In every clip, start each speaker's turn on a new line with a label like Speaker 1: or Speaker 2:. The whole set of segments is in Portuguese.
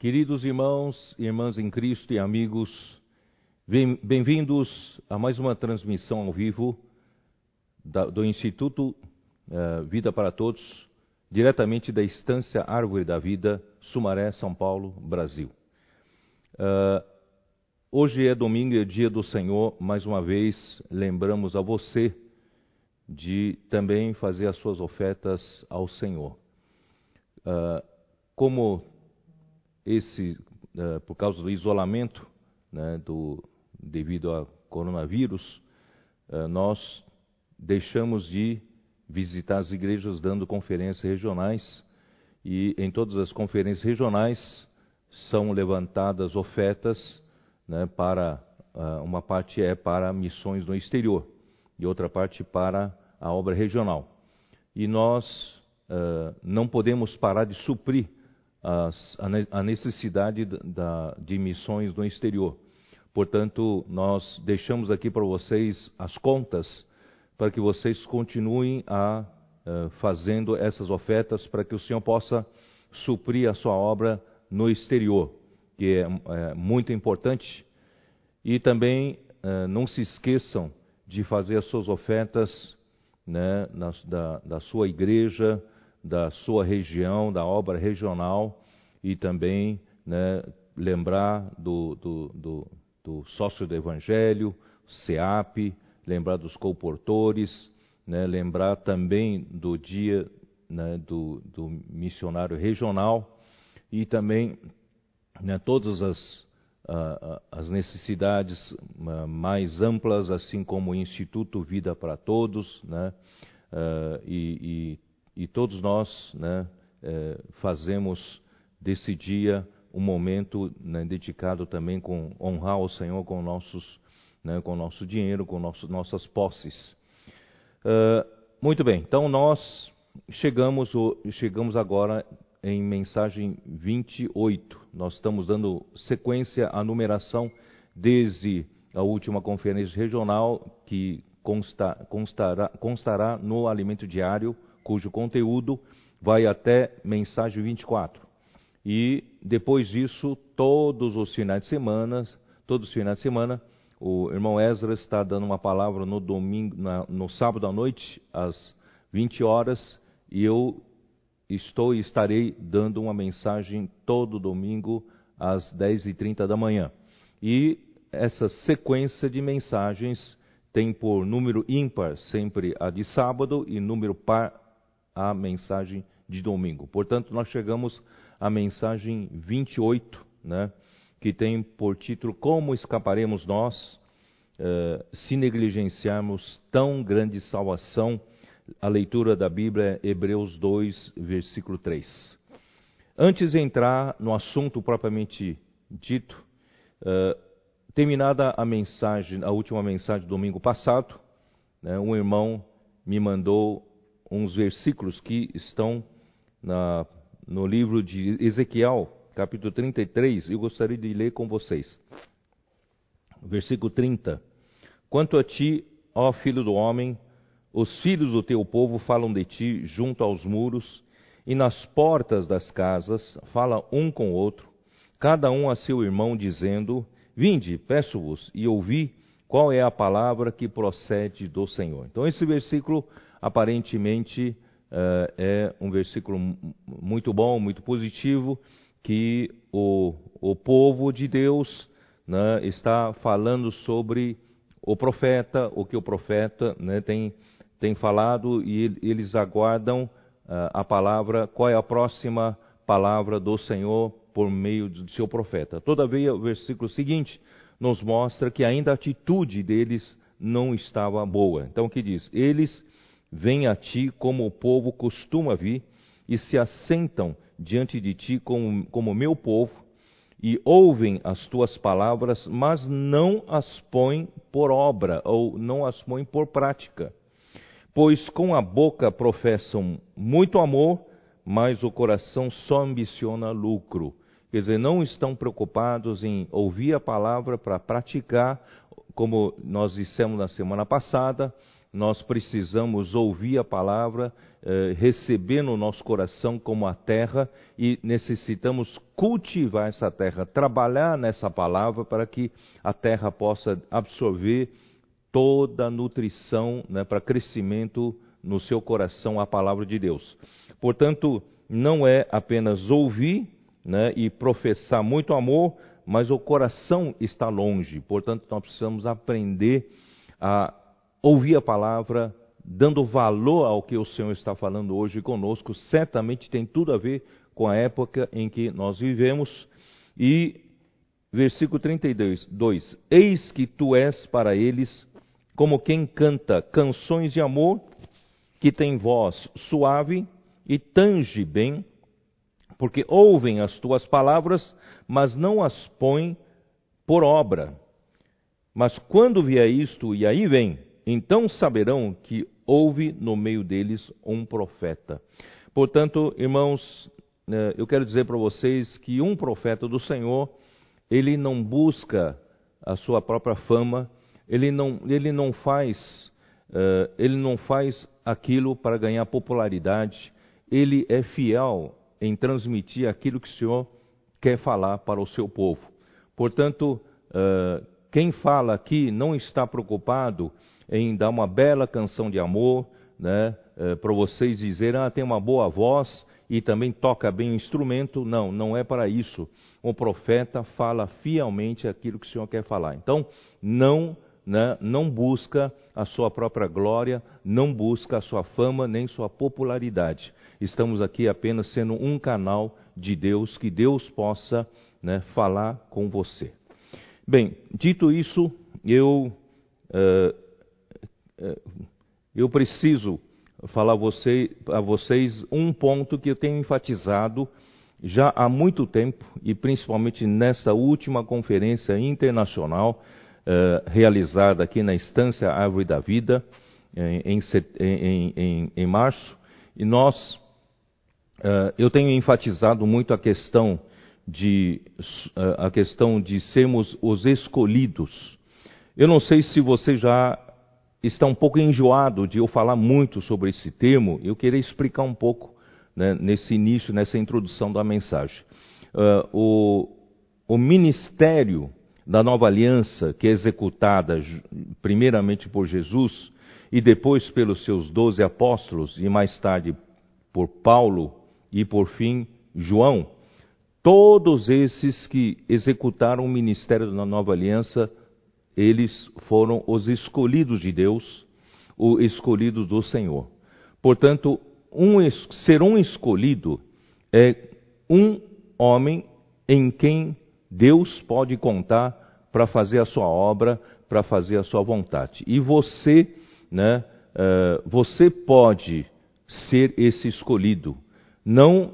Speaker 1: Queridos irmãos e irmãs em Cristo e amigos, bem-vindos a mais uma transmissão ao vivo do Instituto uh, Vida para Todos, diretamente da Estância Árvore da Vida, Sumaré, São Paulo, Brasil. Uh, hoje é domingo, é dia do Senhor, mais uma vez lembramos a você de também fazer as suas ofertas ao Senhor. Uh, como esse, uh, por causa do isolamento né, do, devido ao coronavírus, uh, nós deixamos de visitar as igrejas dando conferências regionais e em todas as conferências regionais são levantadas ofertas né, para uma parte é para missões no exterior e outra parte para a obra regional. E nós uh, não podemos parar de suprir as, a necessidade da, de missões no exterior. Portanto, nós deixamos aqui para vocês as contas para que vocês continuem a uh, fazendo essas ofertas para que o Senhor possa suprir a sua obra no exterior, que é, é muito importante. E também uh, não se esqueçam de fazer as suas ofertas né, na, da, da sua igreja, da sua região, da obra regional e também né, lembrar do, do, do, do, sócio do Evangelho, SEAP, lembrar dos comportores, né, lembrar também do dia né, do, do, missionário regional e também né, todas as, uh, as necessidades uh, mais amplas, assim como o Instituto Vida para Todos, né, uh, e, e e todos nós né, é, fazemos desse dia um momento né, dedicado também com honrar o Senhor com nossos, né, com nosso dinheiro, com nossas posses. Uh, muito bem, então nós chegamos, chegamos agora em mensagem 28. Nós estamos dando sequência à numeração desde a última conferência regional que consta, constará, constará no alimento diário cujo conteúdo vai até mensagem 24. E depois disso, todos os finais de semana, todos os finais de semana, o irmão Ezra está dando uma palavra no domingo, na, no sábado à noite, às 20 horas, e eu estou e estarei dando uma mensagem todo domingo às 10h30 da manhã. E essa sequência de mensagens tem por número ímpar sempre a de sábado e número par a mensagem de domingo. Portanto, nós chegamos à mensagem 28, né, que tem por título Como escaparemos nós uh, se negligenciarmos tão grande salvação? A leitura da Bíblia é Hebreus 2, versículo 3. Antes de entrar no assunto propriamente dito, uh, terminada a mensagem, a última mensagem do domingo passado, né, um irmão me mandou uns versículos que estão na, no livro de Ezequiel, capítulo 33, eu gostaria de ler com vocês. Versículo 30. Quanto a ti, ó filho do homem, os filhos do teu povo falam de ti junto aos muros, e nas portas das casas fala um com o outro, cada um a seu irmão, dizendo: Vinde, peço-vos, e ouvi qual é a palavra que procede do Senhor. Então, esse versículo aparentemente uh, é um versículo muito bom, muito positivo, que o, o povo de Deus né, está falando sobre o profeta, o que o profeta né, tem, tem falado, e eles aguardam uh, a palavra, qual é a próxima palavra do Senhor por meio do seu profeta. Todavia, o versículo seguinte nos mostra que ainda a atitude deles não estava boa. Então, o que diz? Eles vêm a ti como o povo costuma vir e se assentam diante de ti como, como meu povo e ouvem as tuas palavras, mas não as põem por obra ou não as põem por prática. Pois com a boca professam muito amor, mas o coração só ambiciona lucro. Quer dizer, não estão preocupados em ouvir a palavra para praticar, como nós dissemos na semana passada, nós precisamos ouvir a palavra, eh, receber no nosso coração como a terra e necessitamos cultivar essa terra, trabalhar nessa palavra para que a terra possa absorver toda a nutrição né, para crescimento no seu coração a palavra de Deus. Portanto, não é apenas ouvir né, e professar muito amor, mas o coração está longe. Portanto, nós precisamos aprender a ouvir a palavra, dando valor ao que o Senhor está falando hoje conosco, certamente tem tudo a ver com a época em que nós vivemos. E versículo 32, 2: Eis que tu és para eles como quem canta canções de amor, que tem voz suave e tange bem, porque ouvem as tuas palavras, mas não as põem por obra. Mas quando vier isto, e aí vem, então saberão que houve no meio deles um profeta. Portanto, irmãos, né, eu quero dizer para vocês que um profeta do Senhor, ele não busca a sua própria fama, ele não, ele não faz, uh, ele não faz aquilo para ganhar popularidade, ele é fiel em transmitir aquilo que o Senhor quer falar para o seu povo. Portanto, uh, quem fala aqui não está preocupado em dar uma bela canção de amor, né, uh, para vocês dizerem, ah, tem uma boa voz e também toca bem o instrumento. Não, não é para isso. O profeta fala fielmente aquilo que o Senhor quer falar. Então, não né, não busca a sua própria glória, não busca a sua fama nem sua popularidade. Estamos aqui apenas sendo um canal de Deus, que Deus possa né, falar com você. Bem, dito isso, eu, uh, eu preciso falar você, a vocês um ponto que eu tenho enfatizado já há muito tempo, e principalmente nessa última conferência internacional uh, realizada aqui na Estância Árvore da Vida, em, em, em, em março, e nós, uh, eu tenho enfatizado muito a questão de, uh, a questão de sermos os escolhidos. Eu não sei se você já está um pouco enjoado de eu falar muito sobre esse termo, eu queria explicar um pouco né, nesse início, nessa introdução da mensagem. Uh, o, o ministério da nova aliança, que é executada primeiramente por Jesus e depois pelos seus doze apóstolos e mais tarde por Paulo e por fim João, todos esses que executaram o ministério da nova aliança, eles foram os escolhidos de Deus, o escolhido do Senhor. Portanto, um, ser um escolhido é um homem em quem Deus pode contar para fazer a sua obra, para fazer a sua vontade. E você, né, uh, você pode ser esse escolhido. Não,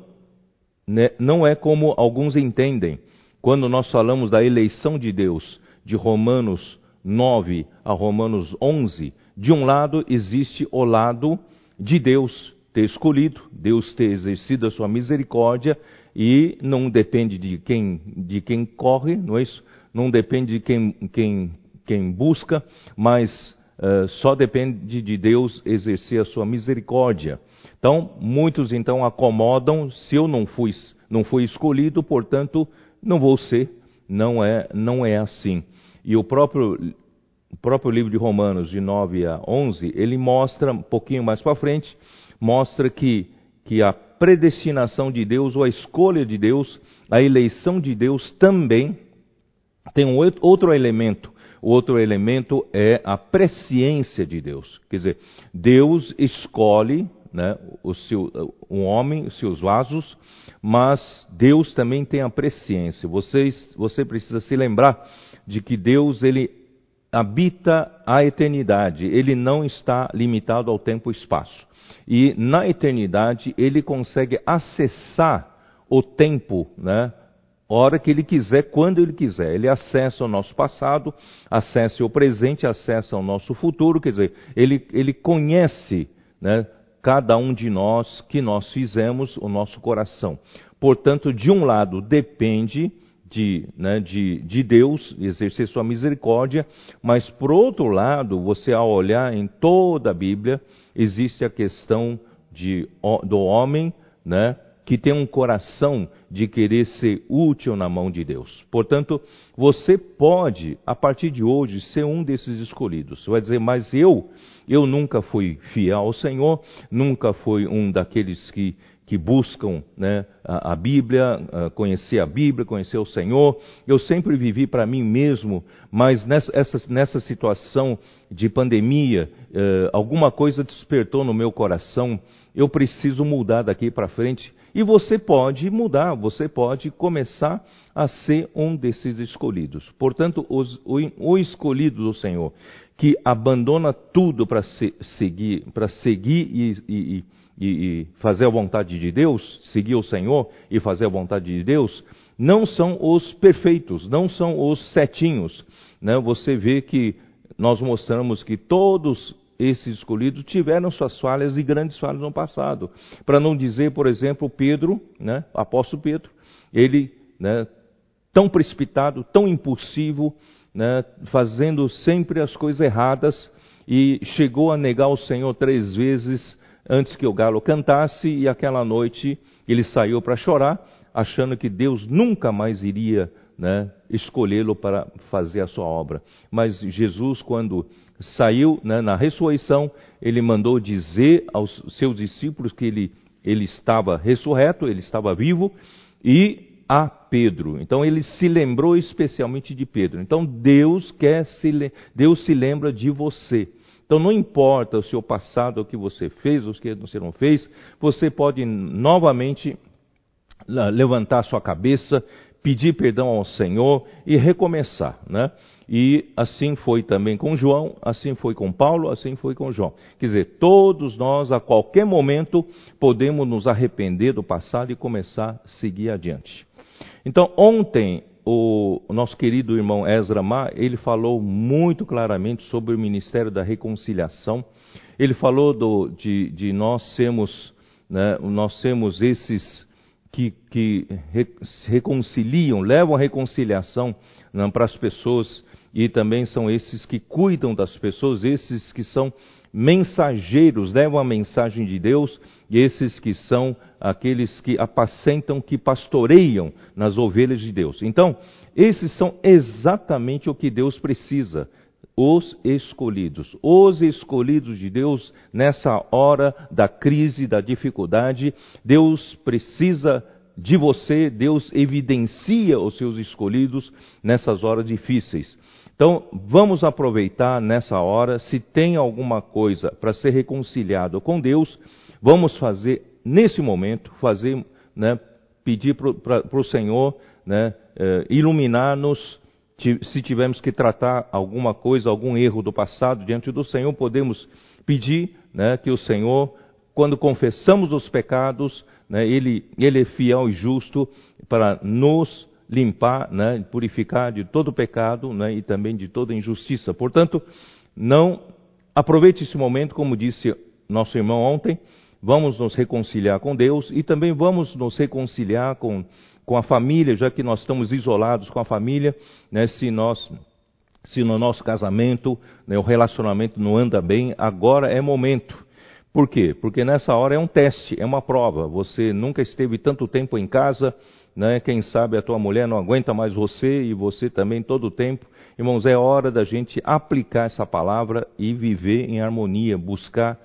Speaker 1: né, não é como alguns entendem. Quando nós falamos da eleição de Deus, de Romanos 9 a Romanos 11, de um lado existe o lado de Deus ter escolhido, Deus ter exercido a sua misericórdia e não depende de quem, de quem corre, não é isso? Não depende de quem, quem, quem busca, mas uh, só depende de Deus exercer a sua misericórdia. Então, muitos então acomodam, se eu não fui, não fui escolhido, portanto, não vou ser. Não é, não é assim. E o próprio, o próprio livro de Romanos, de 9 a 11, ele mostra, um pouquinho mais para frente, mostra que, que a predestinação de Deus, ou a escolha de Deus, a eleição de Deus também tem um outro elemento. O outro elemento é a presciência de Deus. Quer dizer, Deus escolhe né, o seu, um homem, os seus vasos, mas Deus também tem a presciência. Vocês, você precisa se lembrar de que Deus ele habita a eternidade. Ele não está limitado ao tempo e espaço. E na eternidade ele consegue acessar o tempo, né? Hora que ele quiser, quando ele quiser. Ele acessa o nosso passado, acessa o presente, acessa o nosso futuro. Quer dizer, ele, ele conhece né, cada um de nós que nós fizemos o nosso coração. Portanto, de um lado, depende de, né, de, de Deus, exercer sua misericórdia, mas por outro lado, você ao olhar em toda a Bíblia, existe a questão de, do homem, né, que tem um coração de querer ser útil na mão de Deus. Portanto, você pode, a partir de hoje, ser um desses escolhidos. Você vai dizer, mas eu, eu nunca fui fiel ao Senhor, nunca fui um daqueles que que buscam né, a, a, Bíblia, a conhecer a Bíblia, conhecer o Senhor. Eu sempre vivi para mim mesmo, mas nessa, essa, nessa situação de pandemia, eh, alguma coisa despertou no meu coração. Eu preciso mudar daqui para frente. E você pode mudar, você pode começar a ser um desses escolhidos. Portanto, os, o, o, escolhido do Senhor, que abandona tudo para se, seguir, para seguir e, e, e, fazer a vontade de Deus, seguir o Senhor e fazer a vontade de Deus, não são os perfeitos, não são os setinhos. Né? Você vê que nós mostramos que todos esses escolhidos tiveram suas falhas e grandes falhas no passado. Para não dizer, por exemplo, Pedro, né, apóstolo Pedro, ele, né, tão precipitado, tão impulsivo, né, fazendo sempre as coisas erradas, e chegou a negar o Senhor três vezes antes que o galo cantasse, e aquela noite ele saiu para chorar, achando que Deus nunca mais iria né, escolhê-lo para fazer a sua obra. Mas Jesus, quando saiu né, na ressurreição, ele mandou dizer aos seus discípulos que ele, ele estava ressurreto, ele estava vivo, e a Pedro. Então ele se lembrou especialmente de Pedro. Então Deus quer se Deus se lembra de você. Então não importa o seu passado, o que você fez, o que você não fez, você pode novamente levantar sua cabeça, pedir perdão ao Senhor e recomeçar, né? E assim foi também com João, assim foi com Paulo, assim foi com João. Quer dizer, todos nós, a qualquer momento, podemos nos arrepender do passado e começar a seguir adiante. Então, ontem, o nosso querido irmão Ezra Ma, ele falou muito claramente sobre o ministério da reconciliação. Ele falou do, de, de, nós sermos, né, nós sermos esses que, que re, reconciliam, levam a reconciliação né, para as pessoas e também são esses que cuidam das pessoas, esses que são mensageiros, levam a mensagem de Deus, e esses que são aqueles que apacentam, que pastoreiam nas ovelhas de Deus. Então, esses são exatamente o que Deus precisa. Os escolhidos, os escolhidos de Deus nessa hora da crise, da dificuldade, Deus precisa de você, Deus evidencia os seus escolhidos nessas horas difíceis. Então, vamos aproveitar nessa hora, se tem alguma coisa para ser reconciliado com Deus, vamos fazer nesse momento, fazer, né, pedir para o Senhor né, eh, iluminar-nos. Se tivermos que tratar alguma coisa, algum erro do passado diante do Senhor, podemos pedir né, que o Senhor, quando confessamos os pecados, né, ele, ele é fiel e justo para nos limpar, né, purificar de todo pecado né, e também de toda injustiça. Portanto, não aproveite esse momento, como disse nosso irmão ontem, vamos nos reconciliar com Deus e também vamos nos reconciliar com, com a família, já que nós estamos isolados com a família, né, se nós se no nosso casamento né, o relacionamento não anda bem, agora é momento. Por quê? Porque nessa hora é um teste, é uma prova. Você nunca esteve tanto tempo em casa, né? Quem sabe a tua mulher não aguenta mais você e você também todo o tempo. Irmãos, é hora da gente aplicar essa palavra e viver em harmonia, buscar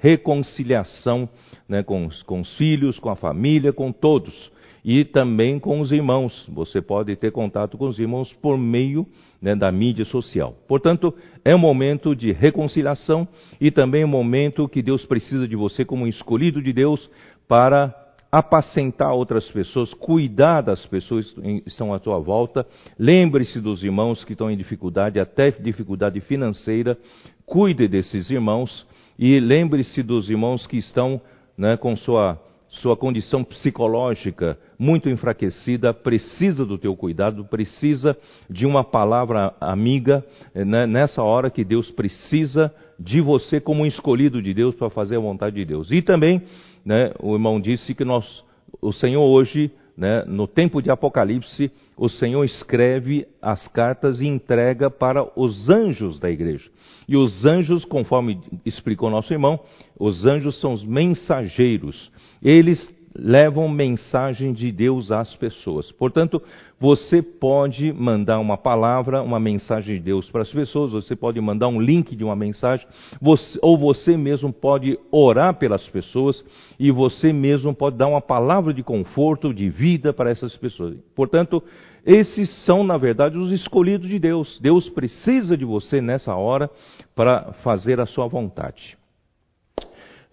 Speaker 1: reconciliação né, com, os, com os filhos, com a família, com todos. E também com os irmãos. Você pode ter contato com os irmãos por meio né, da mídia social. Portanto, é um momento de reconciliação e também um momento que Deus precisa de você como escolhido de Deus para apacentar outras pessoas, cuidar das pessoas que estão à tua volta. Lembre-se dos irmãos que estão em dificuldade, até dificuldade financeira. Cuide desses irmãos e lembre-se dos irmãos que estão né, com sua, sua condição psicológica muito enfraquecida, precisa do teu cuidado, precisa de uma palavra amiga né, nessa hora que Deus precisa de você como escolhido de Deus para fazer a vontade de Deus. E também, né, o irmão disse que nós, o Senhor hoje né, no tempo de Apocalipse, o Senhor escreve as cartas e entrega para os anjos da igreja. E os anjos, conforme explicou nosso irmão, os anjos são os mensageiros. Eles levam mensagem de Deus às pessoas. Portanto, você pode mandar uma palavra, uma mensagem de Deus para as pessoas, você pode mandar um link de uma mensagem, você, ou você mesmo pode orar pelas pessoas e você mesmo pode dar uma palavra de conforto, de vida para essas pessoas. Portanto, esses são, na verdade, os escolhidos de Deus. Deus precisa de você nessa hora para fazer a sua vontade.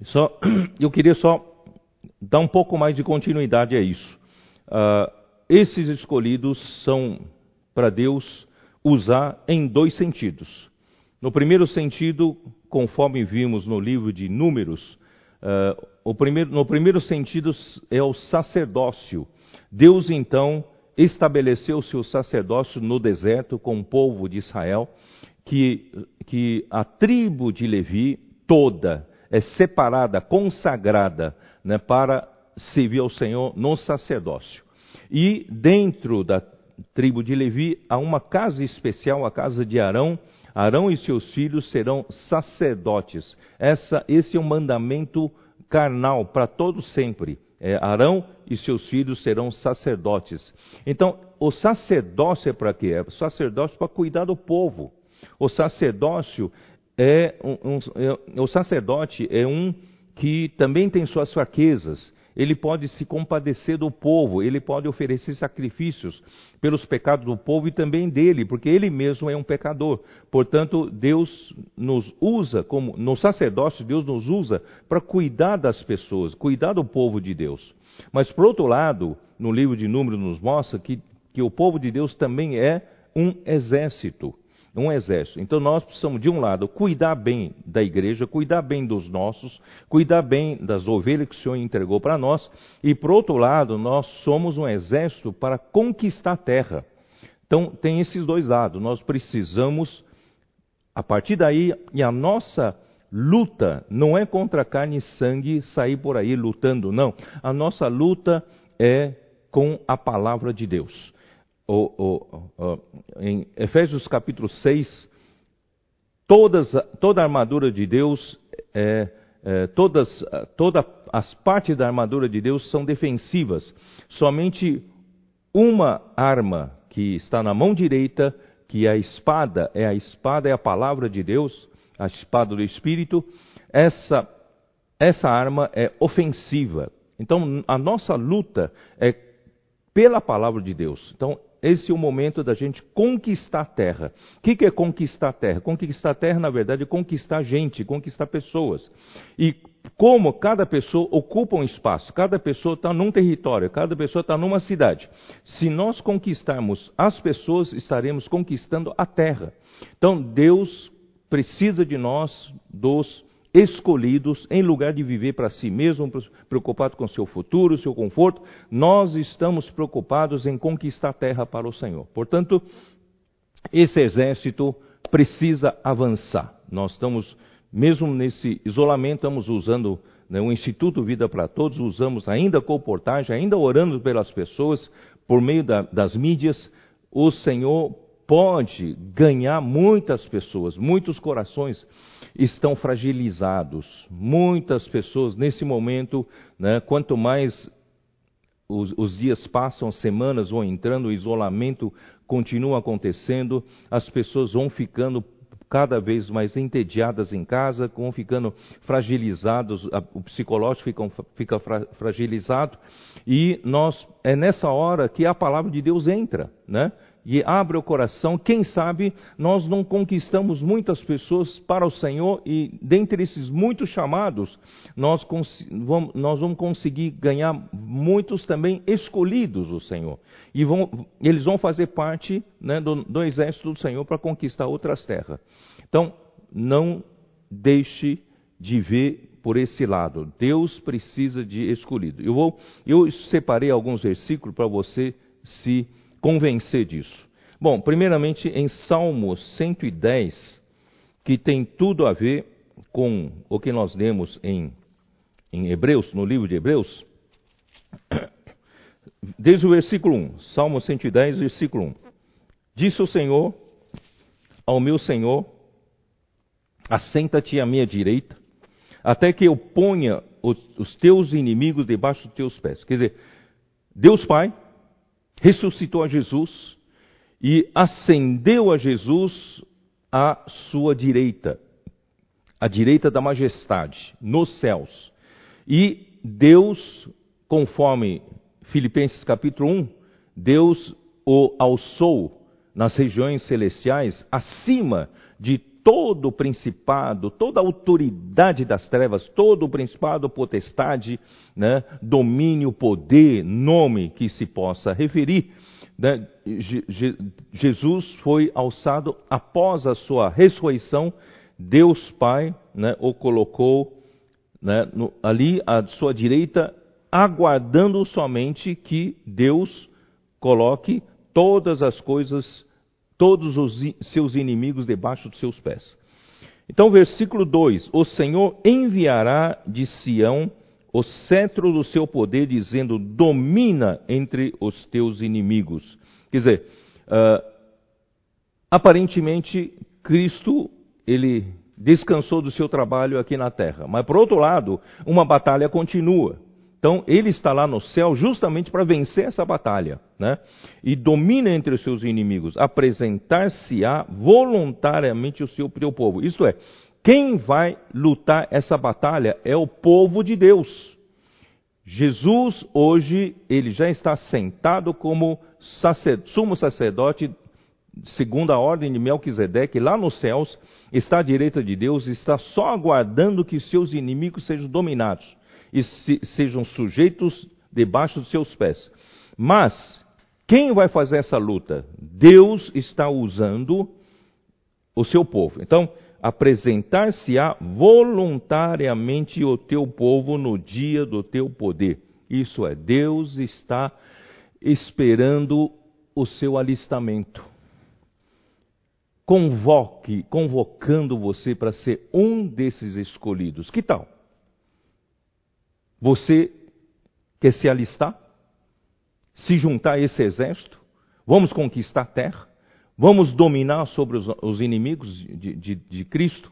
Speaker 1: Só, eu queria só dar um pouco mais de continuidade a isso. Uh, esses escolhidos são para Deus usar em dois sentidos. No primeiro sentido, conforme vimos no livro de Números, uh, primeiro, no primeiro sentido é o sacerdócio. Deus então estabeleceu seu sacerdócio no deserto com o povo de Israel, que, que a tribo de Levi toda é separada, consagrada né, para servir ao Senhor no sacerdócio. E dentro da tribo de Levi há uma casa especial, a casa de Arão. Arão e seus filhos serão sacerdotes. Essa, esse é um mandamento carnal para todo sempre. É, Arão e seus filhos serão sacerdotes. Então, o sacerdócio é para quê? É o sacerdócio para cuidar do povo. O sacerdócio é um, um, é, o sacerdote é um que também tem suas fraquezas. Ele pode se compadecer do povo, ele pode oferecer sacrifícios pelos pecados do povo e também dele, porque ele mesmo é um pecador. Portanto, Deus nos usa, como no sacerdócio, Deus nos usa para cuidar das pessoas, cuidar do povo de Deus. Mas, por outro lado, no livro de Números nos mostra que, que o povo de Deus também é um exército um exército. Então nós precisamos, de um lado, cuidar bem da igreja, cuidar bem dos nossos, cuidar bem das ovelhas que o Senhor entregou para nós, e por outro lado, nós somos um exército para conquistar a terra. Então tem esses dois lados. Nós precisamos, a partir daí, e a nossa luta não é contra carne e sangue sair por aí lutando, não. A nossa luta é com a palavra de Deus em Efésios capítulo 6, todas, toda a armadura de Deus, é, é, todas, todas as partes da armadura de Deus são defensivas. Somente uma arma que está na mão direita, que é a espada, é a espada, é a palavra de Deus, a espada do Espírito, essa, essa arma é ofensiva. Então, a nossa luta é pela palavra de Deus. Então, esse é o momento da gente conquistar a terra. O que, é conquistar a terra? Conquistar a terra, na verdade, é conquistar gente, conquistar pessoas. E como cada pessoa ocupa um espaço, cada pessoa está num território, cada pessoa está numa cidade. Se nós conquistarmos as pessoas, estaremos conquistando a terra. Então, Deus precisa de nós, dos escolhidos, em lugar de viver para si mesmo, preocupado com seu futuro, seu conforto, nós estamos preocupados em conquistar a terra para o Senhor. Portanto, esse exército precisa avançar. Nós estamos, mesmo nesse isolamento, estamos usando né, o Instituto Vida para Todos, usamos ainda comportagem, ainda orando pelas pessoas, por meio da, das mídias. O Senhor pode ganhar muitas pessoas, muitos corações estão fragilizados. Muitas pessoas, nesse momento, né, quanto mais os, os, dias passam, semanas vão entrando, o isolamento continua acontecendo, as pessoas vão ficando cada vez mais entediadas em casa, vão ficando fragilizados, o psicológico fica, fica fra, fragilizado, e nós é nessa hora que a palavra de Deus entra, né? E abre o coração, quem sabe nós não conquistamos muitas pessoas para o Senhor e dentre esses muitos chamados, nós, vamos, nós vamos conseguir ganhar muitos também escolhidos do Senhor. E vão, eles vão fazer parte né, do, do exército do Senhor para conquistar outras terras. Então, não deixe de ver por esse lado. Deus precisa de escolhido. Eu vou, eu separei alguns versículos para você se convencer disso? Bom, primeiramente em Salmo 110, que tem tudo a ver com o que nós lemos em, em Hebreus, no livro de Hebreus. Desde o versículo 1, Salmo 110, versículo 1. Disse o Senhor ao meu Senhor: Assenta-te à minha direita, até que eu ponha os teus inimigos debaixo dos teus pés. Quer dizer, Deus Pai ressuscitou a Jesus e ascendeu a Jesus à sua direita, à direita da majestade, nos céus. E Deus, conforme Filipenses capítulo 1, Deus o alçou nas regiões celestiais acima de todo o principado, toda a autoridade das trevas, todo o principado, potestade, né, domínio, poder, nome que se possa referir. Né, Jesus foi alçado após a sua ressurreição, Deus Pai né, o colocou né, no, ali à sua direita, aguardando somente que Deus coloque todas as coisas todos os seus inimigos debaixo dos seus pés. Então, versículo 2: O Senhor enviará de Sião o cetro do seu poder, dizendo: domina entre os teus inimigos. Quer dizer, uh, aparentemente, Cristo, ele descansou do seu trabalho aqui na terra. Mas, por outro lado, uma batalha continua. Então, ele está lá no céu justamente para vencer essa batalha, né? E domina entre os seus inimigos, apresentar-se-á voluntariamente o seu povo. Isto é, quem vai lutar essa batalha é o povo de Deus. Jesus, hoje, ele já está sentado como sumo sacerdote, segundo a ordem de Melquisedeque, lá nos céus, está à direita de Deus, está só aguardando que seus inimigos sejam dominados e se, sejam sujeitos debaixo dos seus pés. Mas, quem vai fazer essa luta? Deus está usando o seu povo. Então, apresentar-se-á voluntariamente o teu povo no dia do teu poder. Isso é, Deus está esperando o seu alistamento. Convoque, convocando você para ser um desses escolhidos. Que tal? Você quer se alistar? Se juntar a esse exército? Vamos conquistar a terra? Vamos dominar sobre os, os inimigos de, de, de, Cristo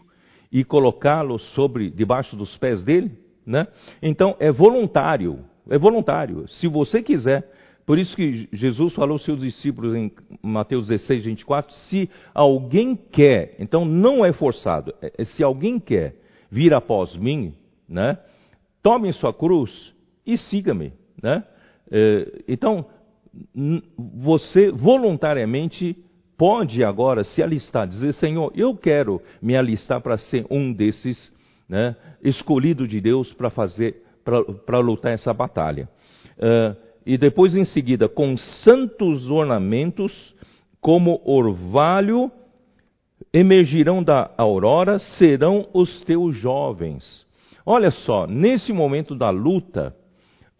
Speaker 1: e colocá-los sobre debaixo dos pés dele? Né? Então é voluntário, é voluntário. Se você quiser, por isso que Jesus falou aos seus discípulos em Mateus 16, 24, se alguém quer, então não é forçado, é, é se alguém quer vir após mim, né? Tome sua cruz e siga-me. Né? É, então, você voluntariamente pode agora se alistar, dizer: Senhor, eu quero me alistar para ser um desses né, escolhido de Deus para fazer, para lutar essa batalha. Uh, e depois, em seguida, com santos ornamentos, como orvalho, emergirão da aurora, serão os teus jovens. Olha só, nesse momento da luta,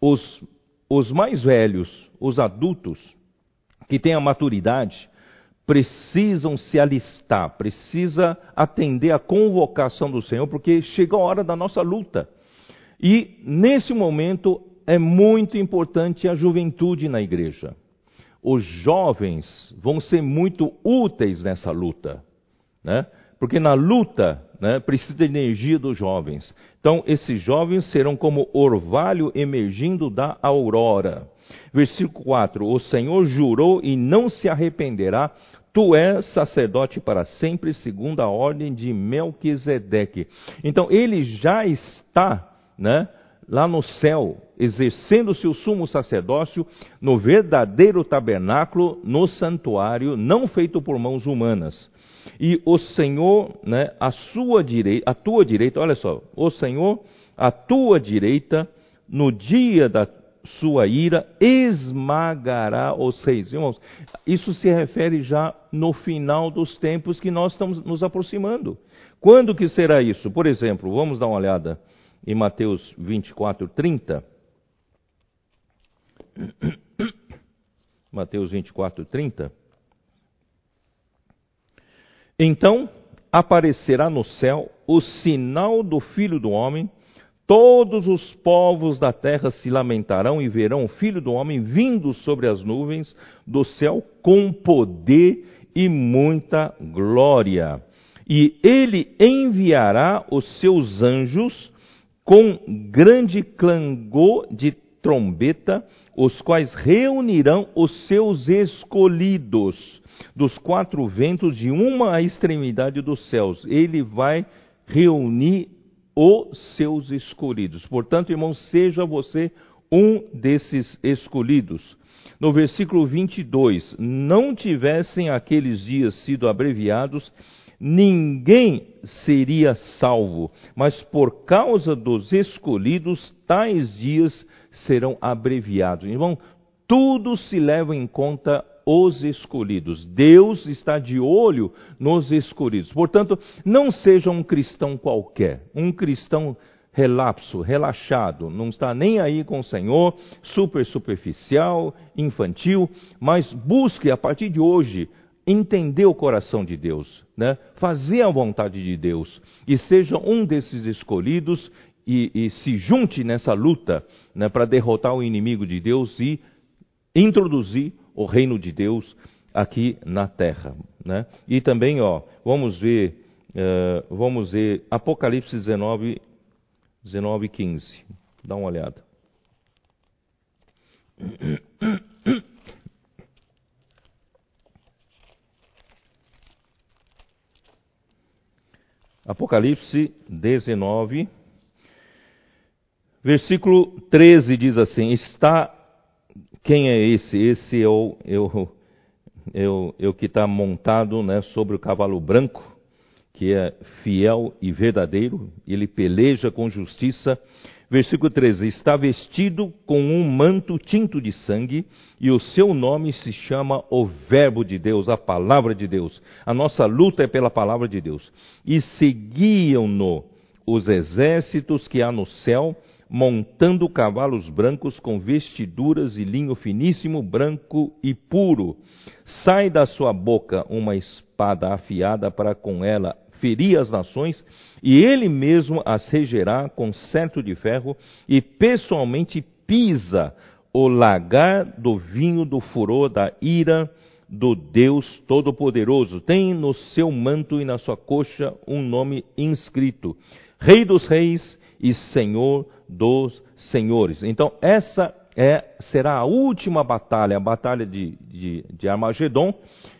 Speaker 1: os, os mais velhos, os adultos, que têm a maturidade, precisam se alistar, precisa atender à convocação do Senhor, porque chegou a hora da nossa luta. E nesse momento é muito importante a juventude na igreja. Os jovens vão ser muito úteis nessa luta, né? Porque na luta né, precisa de energia dos jovens. Então, esses jovens serão como orvalho emergindo da aurora. Versículo 4: O Senhor jurou e não se arrependerá. Tu és sacerdote para sempre, segundo a ordem de Melquisedeque. Então, ele já está né, lá no céu, exercendo seu sumo sacerdócio no verdadeiro tabernáculo, no santuário, não feito por mãos humanas. E o Senhor, né, a sua direita, a tua direita, olha só, o Senhor, a tua direita, no dia da sua ira, esmagará os reis. Irmãos, isso se refere já no final dos tempos que nós estamos nos aproximando. Quando que será isso? Por exemplo, vamos dar uma olhada em Mateus 24, 30. Mateus 24, 30. Então aparecerá no céu o sinal do Filho do Homem, Todos os povos da terra se lamentarão e verão o Filho do Homem vindo sobre as nuvens do céu com poder e muita glória. E ele enviará os seus anjos com grande clangor de trombeta, os quais reunirão os seus escolhidos dos quatro ventos de uma extremidade dos céus. Ele vai reunir os seus escolhidos. Portanto, irmão, seja você um desses escolhidos. No versículo 22, não tivessem aqueles dias sido abreviados, ninguém seria salvo, mas por causa dos escolhidos, tais dias serão abreviados. Irmão, tudo se leva em conta os escolhidos. Deus está de olho nos escolhidos. Portanto, não seja um cristão qualquer, um cristão relapso, relaxado, não está nem aí com o Senhor, super superficial, infantil, mas busque a partir de hoje entender o coração de Deus, né? fazer a vontade de Deus e seja um desses escolhidos e, e se junte nessa luta né, para derrotar o inimigo de Deus e introduzir o reino de Deus aqui na terra. Né? E também, ó, vamos ver, uh, vamos ver Apocalipse 19, 19 15. Dá uma olhada. Apocalipse 19, versículo 13 diz assim: Está quem é esse? Esse é o, é o, é o, é o que está montado né, sobre o cavalo branco, que é fiel e verdadeiro, ele peleja com justiça. Versículo 13: Está vestido com um manto tinto de sangue, e o seu nome se chama o Verbo de Deus, a palavra de Deus. A nossa luta é pela palavra de Deus. E seguiam-no os exércitos que há no céu montando cavalos brancos com vestiduras e linho finíssimo, branco e puro. Sai da sua boca uma espada afiada para com ela ferir as nações, e ele mesmo as regerá com certo de ferro, e pessoalmente pisa o lagar do vinho do furor da ira do Deus Todo-Poderoso. Tem no seu manto e na sua coxa um nome inscrito: Rei dos Reis e Senhor dos senhores. Então, essa é, será a última batalha, a batalha de, de, de Armagedon,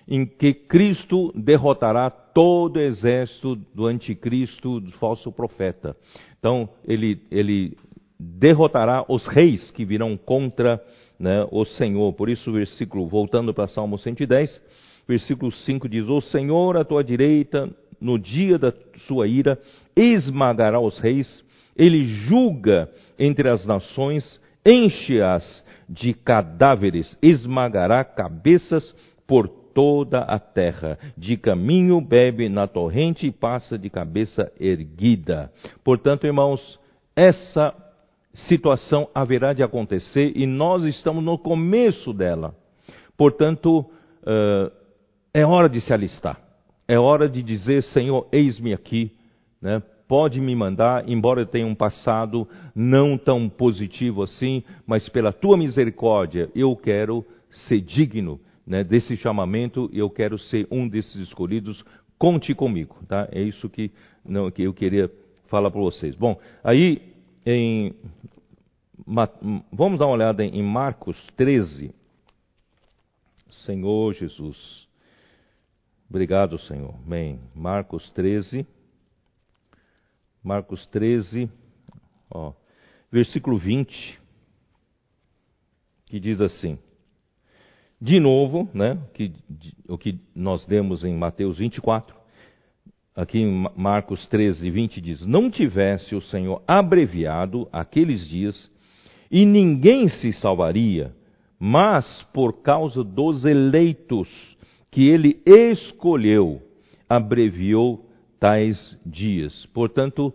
Speaker 1: em que Cristo derrotará todo o exército do anticristo, do falso profeta. Então, ele, ele derrotará os reis que virão contra né, o Senhor. Por isso, versículo, voltando para Salmo 110, versículo 5 diz: O Senhor à tua direita, no dia da sua ira, esmagará os reis ele julga entre as nações, enche-as de cadáveres, esmagará cabeças por toda a terra. De caminho bebe na torrente e passa de cabeça erguida. Portanto, irmãos, essa situação haverá de acontecer e nós estamos no começo dela. Portanto, uh, é hora de se alistar. É hora de dizer, Senhor, eis-me aqui, né? Pode me mandar, embora eu tenha um passado não tão positivo assim, mas pela tua misericórdia eu quero ser digno né, desse chamamento, eu quero ser um desses escolhidos. Conte comigo, tá? É isso que, não, que eu queria falar para vocês. Bom, aí em, vamos dar uma olhada em Marcos 13. Senhor Jesus. Obrigado, Senhor. Amém. Marcos 13. Marcos 13, ó, versículo 20, que diz assim: De novo, né, que, o que nós demos em Mateus 24, aqui em Marcos 13, 20 diz: Não tivesse o Senhor abreviado aqueles dias, e ninguém se salvaria, mas por causa dos eleitos que ele escolheu, abreviou tais dias. Portanto,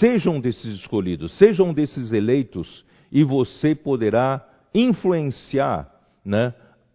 Speaker 1: sejam desses escolhidos, sejam desses eleitos, e você poderá influenciar né,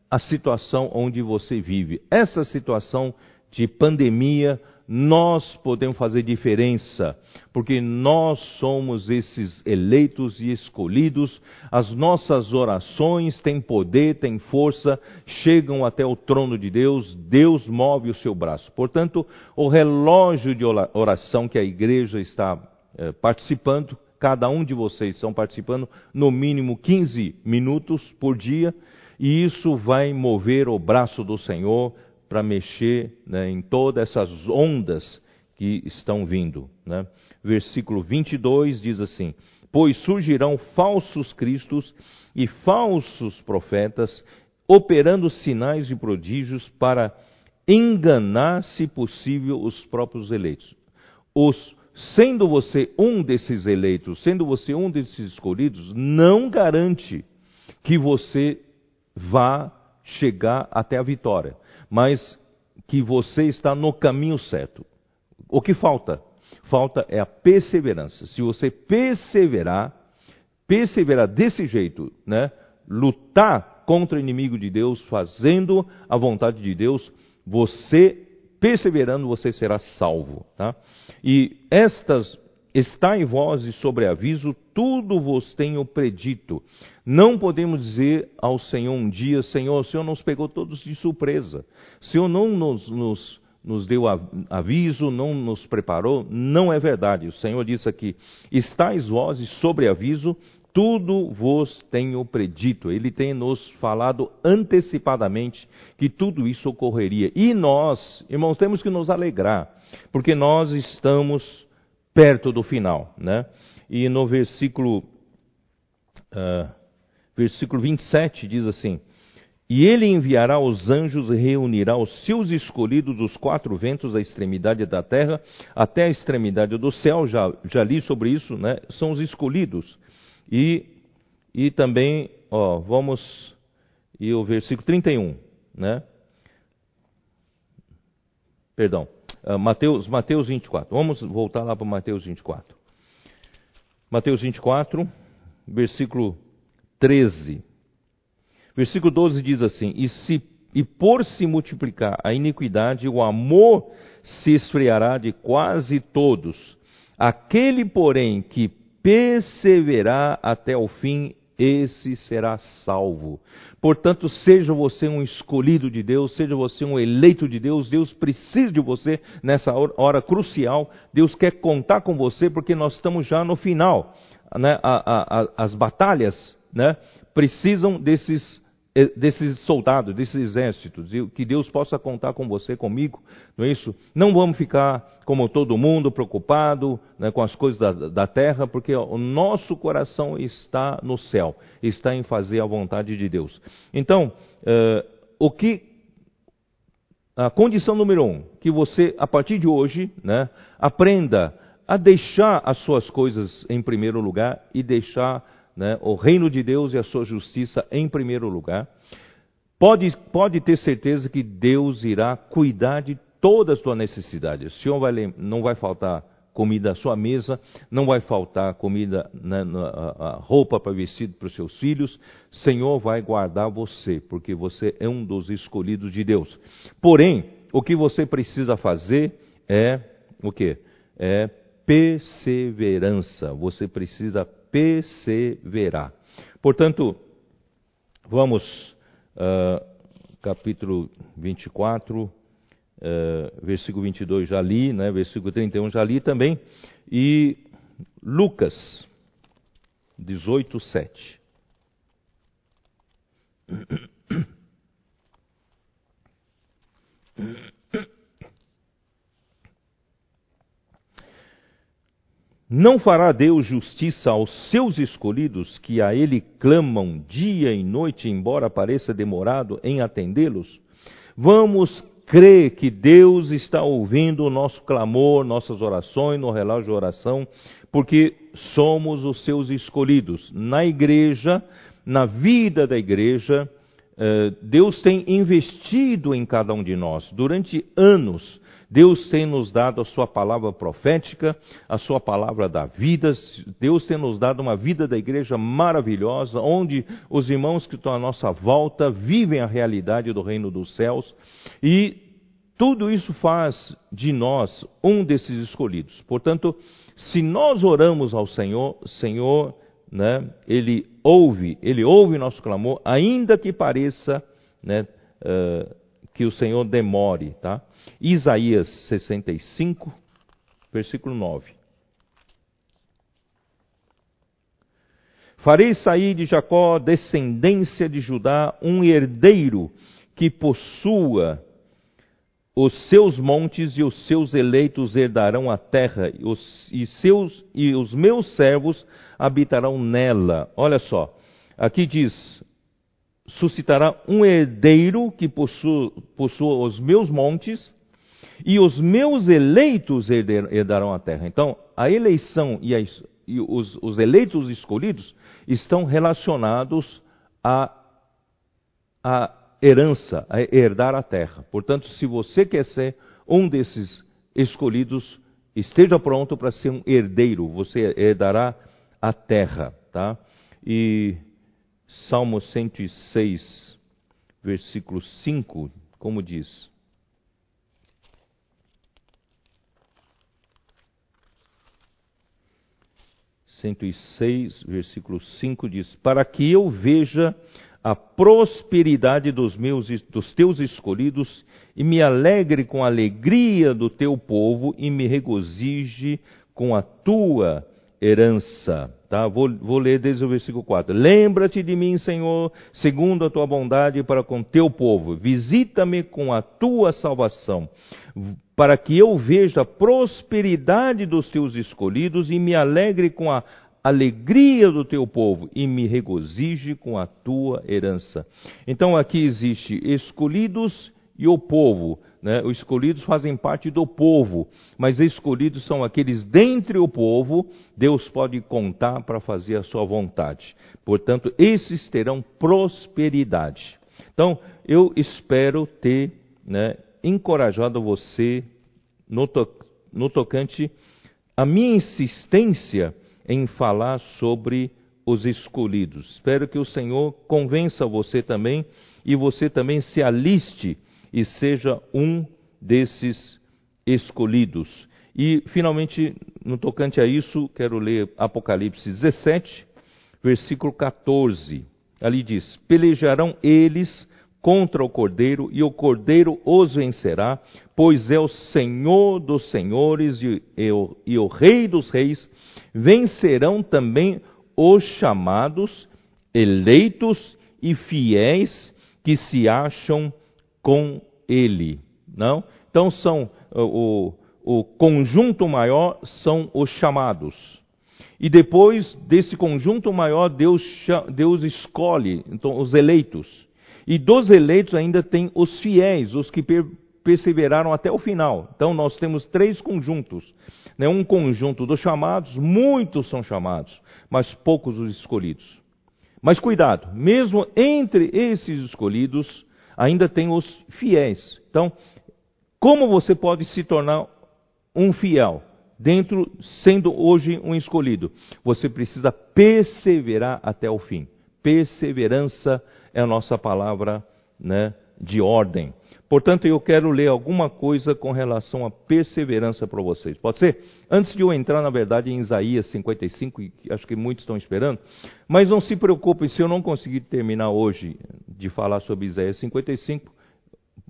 Speaker 1: a situação onde você vive. Essa situação de pandemia nós podemos fazer diferença, porque nós somos esses eleitos e escolhidos, as nossas orações têm poder, têm força, chegam até o trono de Deus, Deus move o seu braço. Portanto, o relógio de oração que a igreja está eh, participando, cada um de vocês estão participando no mínimo 15 minutos por dia, e isso vai mover o braço do Senhor para mexer né, em todas essas ondas que estão vindo. Né? Versículo 22 diz assim: Pois surgirão falsos cristos e falsos profetas, operando sinais e prodígios para enganar, se possível, os próprios eleitos. Os, sendo você um desses eleitos, sendo você um desses escolhidos, não garante que você vá chegar até a vitória mas que você está no caminho certo. O que falta? Falta é a perseverança. Se você perseverar, perseverar desse jeito, né? Lutar contra o inimigo de Deus, fazendo a vontade de Deus, você perseverando, você será salvo, tá? E estas está em vós e sobre aviso, tudo vos tenho predito. Não podemos dizer ao Senhor um dia, Senhor, o Senhor nos pegou todos de surpresa. O Senhor não nos, nos, nos deu aviso, não nos preparou. Não é verdade. O Senhor disse aqui: estáis vós e sobre aviso, tudo vos tenho predito. Ele tem nos falado antecipadamente que tudo isso ocorreria. E nós, irmãos, temos que nos alegrar, porque nós estamos perto do final, né? E no versículo, uh, versículo 27 diz assim: E ele enviará os anjos e reunirá os seus escolhidos dos quatro ventos, à extremidade da terra, até a extremidade do céu. Já, já li sobre isso, né? São os escolhidos. E, e também, ó, vamos. E o versículo 31, né? Perdão. Uh, Mateus, Mateus 24. Vamos voltar lá para Mateus 24. Mateus 24, versículo 13. Versículo 12 diz assim: E, se, e por se multiplicar a iniquidade, o amor se esfriará de quase todos. Aquele, porém, que perseverar até o fim, esse será salvo. Portanto, seja você um escolhido de Deus, seja você um eleito de Deus, Deus precisa de você nessa hora crucial. Deus quer contar com você porque nós estamos já no final. Né? A, a, a, as batalhas né? precisam desses desses soldados, desses exércitos, que Deus possa contar com você, comigo, não é isso? Não vamos ficar como todo mundo preocupado né, com as coisas da, da terra, porque ó, o nosso coração está no céu, está em fazer a vontade de Deus. Então, uh, o que a condição número um, que você a partir de hoje, né, aprenda a deixar as suas coisas em primeiro lugar e deixar né, o reino de Deus e a sua justiça em primeiro lugar, pode, pode ter certeza que Deus irá cuidar de todas as tuas necessidades. O Senhor vai, não vai faltar comida à sua mesa, não vai faltar comida, né, roupa para vestir para os seus filhos. O Senhor vai guardar você, porque você é um dos escolhidos de Deus. Porém, o que você precisa fazer é o que? É perseverança. Você precisa perseverar. Portanto, vamos, uh, capítulo 24, uh, versículo 22 já li, né, versículo 31 já li também, e Lucas 18, 7. Não fará Deus justiça aos seus escolhidos que a Ele clamam dia e noite, embora pareça demorado em atendê-los? Vamos crer que Deus está ouvindo o nosso clamor, nossas orações, no relógio de oração, porque somos os seus escolhidos. Na igreja, na vida da igreja, eh, Deus tem investido em cada um de nós durante anos Deus tem nos dado a sua palavra profética, a sua palavra da vida. Deus tem nos dado uma vida da igreja maravilhosa, onde os irmãos que estão à nossa volta vivem a realidade do reino dos céus. E tudo isso faz de nós um desses escolhidos. Portanto, se nós oramos ao Senhor, Senhor, né, Ele ouve, Ele ouve nosso clamor, ainda que pareça né, uh, que o Senhor demore. Tá? Isaías 65, versículo 9. Farei sair de Jacó, descendência de Judá, um herdeiro que possua os seus montes e os seus eleitos herdarão a terra, e os, e seus, e os meus servos habitarão nela. Olha só, aqui diz: suscitará um herdeiro que possua, possua os meus montes, e os meus eleitos herdarão a terra. Então, a eleição e, a, e os, os eleitos escolhidos estão relacionados a, a herança, a herdar a terra. Portanto, se você quer ser um desses escolhidos, esteja pronto para ser um herdeiro, você herdará a terra, tá? E Salmo 106, versículo 5, como diz: Cento e seis, versículo 5 diz: Para que eu veja a prosperidade dos meus dos teus escolhidos e me alegre com a alegria do teu povo e me regozije com a tua herança. Tá? Vou, vou ler desde o versículo 4. Lembra-te de mim, Senhor, segundo a tua bondade para com teu povo. Visita-me com a tua salvação, para que eu veja a prosperidade dos teus escolhidos e me alegre com a alegria do teu povo e me regozije com a tua herança. Então aqui existe escolhidos e o povo. Né? Os escolhidos fazem parte do povo, mas escolhidos são aqueles dentre o povo, Deus pode contar para fazer a sua vontade. Portanto, esses terão prosperidade. Então, eu espero ter né, encorajado você no, to no tocante a minha insistência em falar sobre os escolhidos. Espero que o Senhor convença você também e você também se aliste e seja um desses escolhidos. E, finalmente, no tocante a isso, quero ler Apocalipse 17, versículo 14. Ali diz: Pelejarão eles contra o cordeiro, e o cordeiro os vencerá, pois é o Senhor dos senhores e, e, o, e o Rei dos reis. Vencerão também os chamados, eleitos e fiéis que se acham com ele. Não? Então são o, o conjunto maior são os chamados. E depois desse conjunto maior, Deus, Deus escolhe então, os eleitos. E dos eleitos ainda tem os fiéis, os que per perseveraram até o final. Então nós temos três conjuntos. Né? Um conjunto dos chamados, muitos são chamados, mas poucos os escolhidos. Mas cuidado, mesmo entre esses escolhidos, ainda tem os fiéis. Então, como você pode se tornar um fiel? Dentro, sendo hoje um escolhido, você precisa perseverar até o fim. Perseverança é a nossa palavra né, de ordem. Portanto, eu quero ler alguma coisa com relação à perseverança para vocês. Pode ser? Antes de eu entrar, na verdade, em Isaías 55, que acho que muitos estão esperando, mas não se preocupem se eu não conseguir terminar hoje de falar sobre Isaías 55,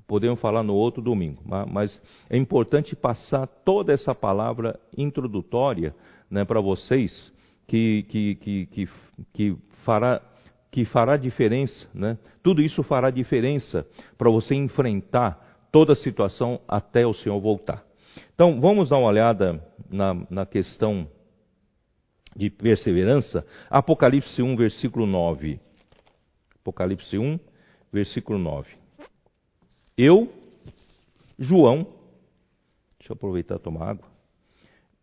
Speaker 1: podemos falar no outro domingo. Mas é importante passar toda essa palavra introdutória né, para vocês, que, que, que, que fará que fará diferença, né? Tudo isso fará diferença para você enfrentar toda a situação até o Senhor voltar. Então, vamos dar uma olhada na, na questão de perseverança. Apocalipse 1, versículo 9. Apocalipse 1, versículo 9. Eu, João, deixa eu aproveitar e tomar água.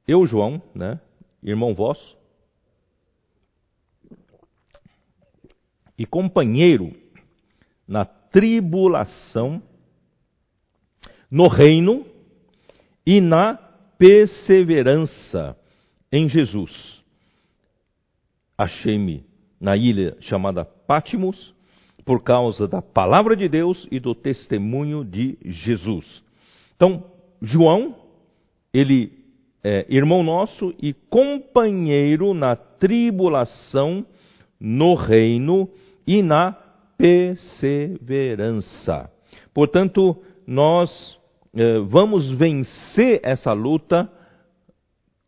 Speaker 1: Eu, João, né, irmão vosso, e companheiro na tribulação, no reino e na perseverança em Jesus. Achei-me na ilha chamada Pátimos por causa da palavra de Deus e do testemunho de Jesus. Então, João, ele é irmão nosso e companheiro na tribulação, no reino e na perseverança. Portanto, nós eh, vamos vencer essa luta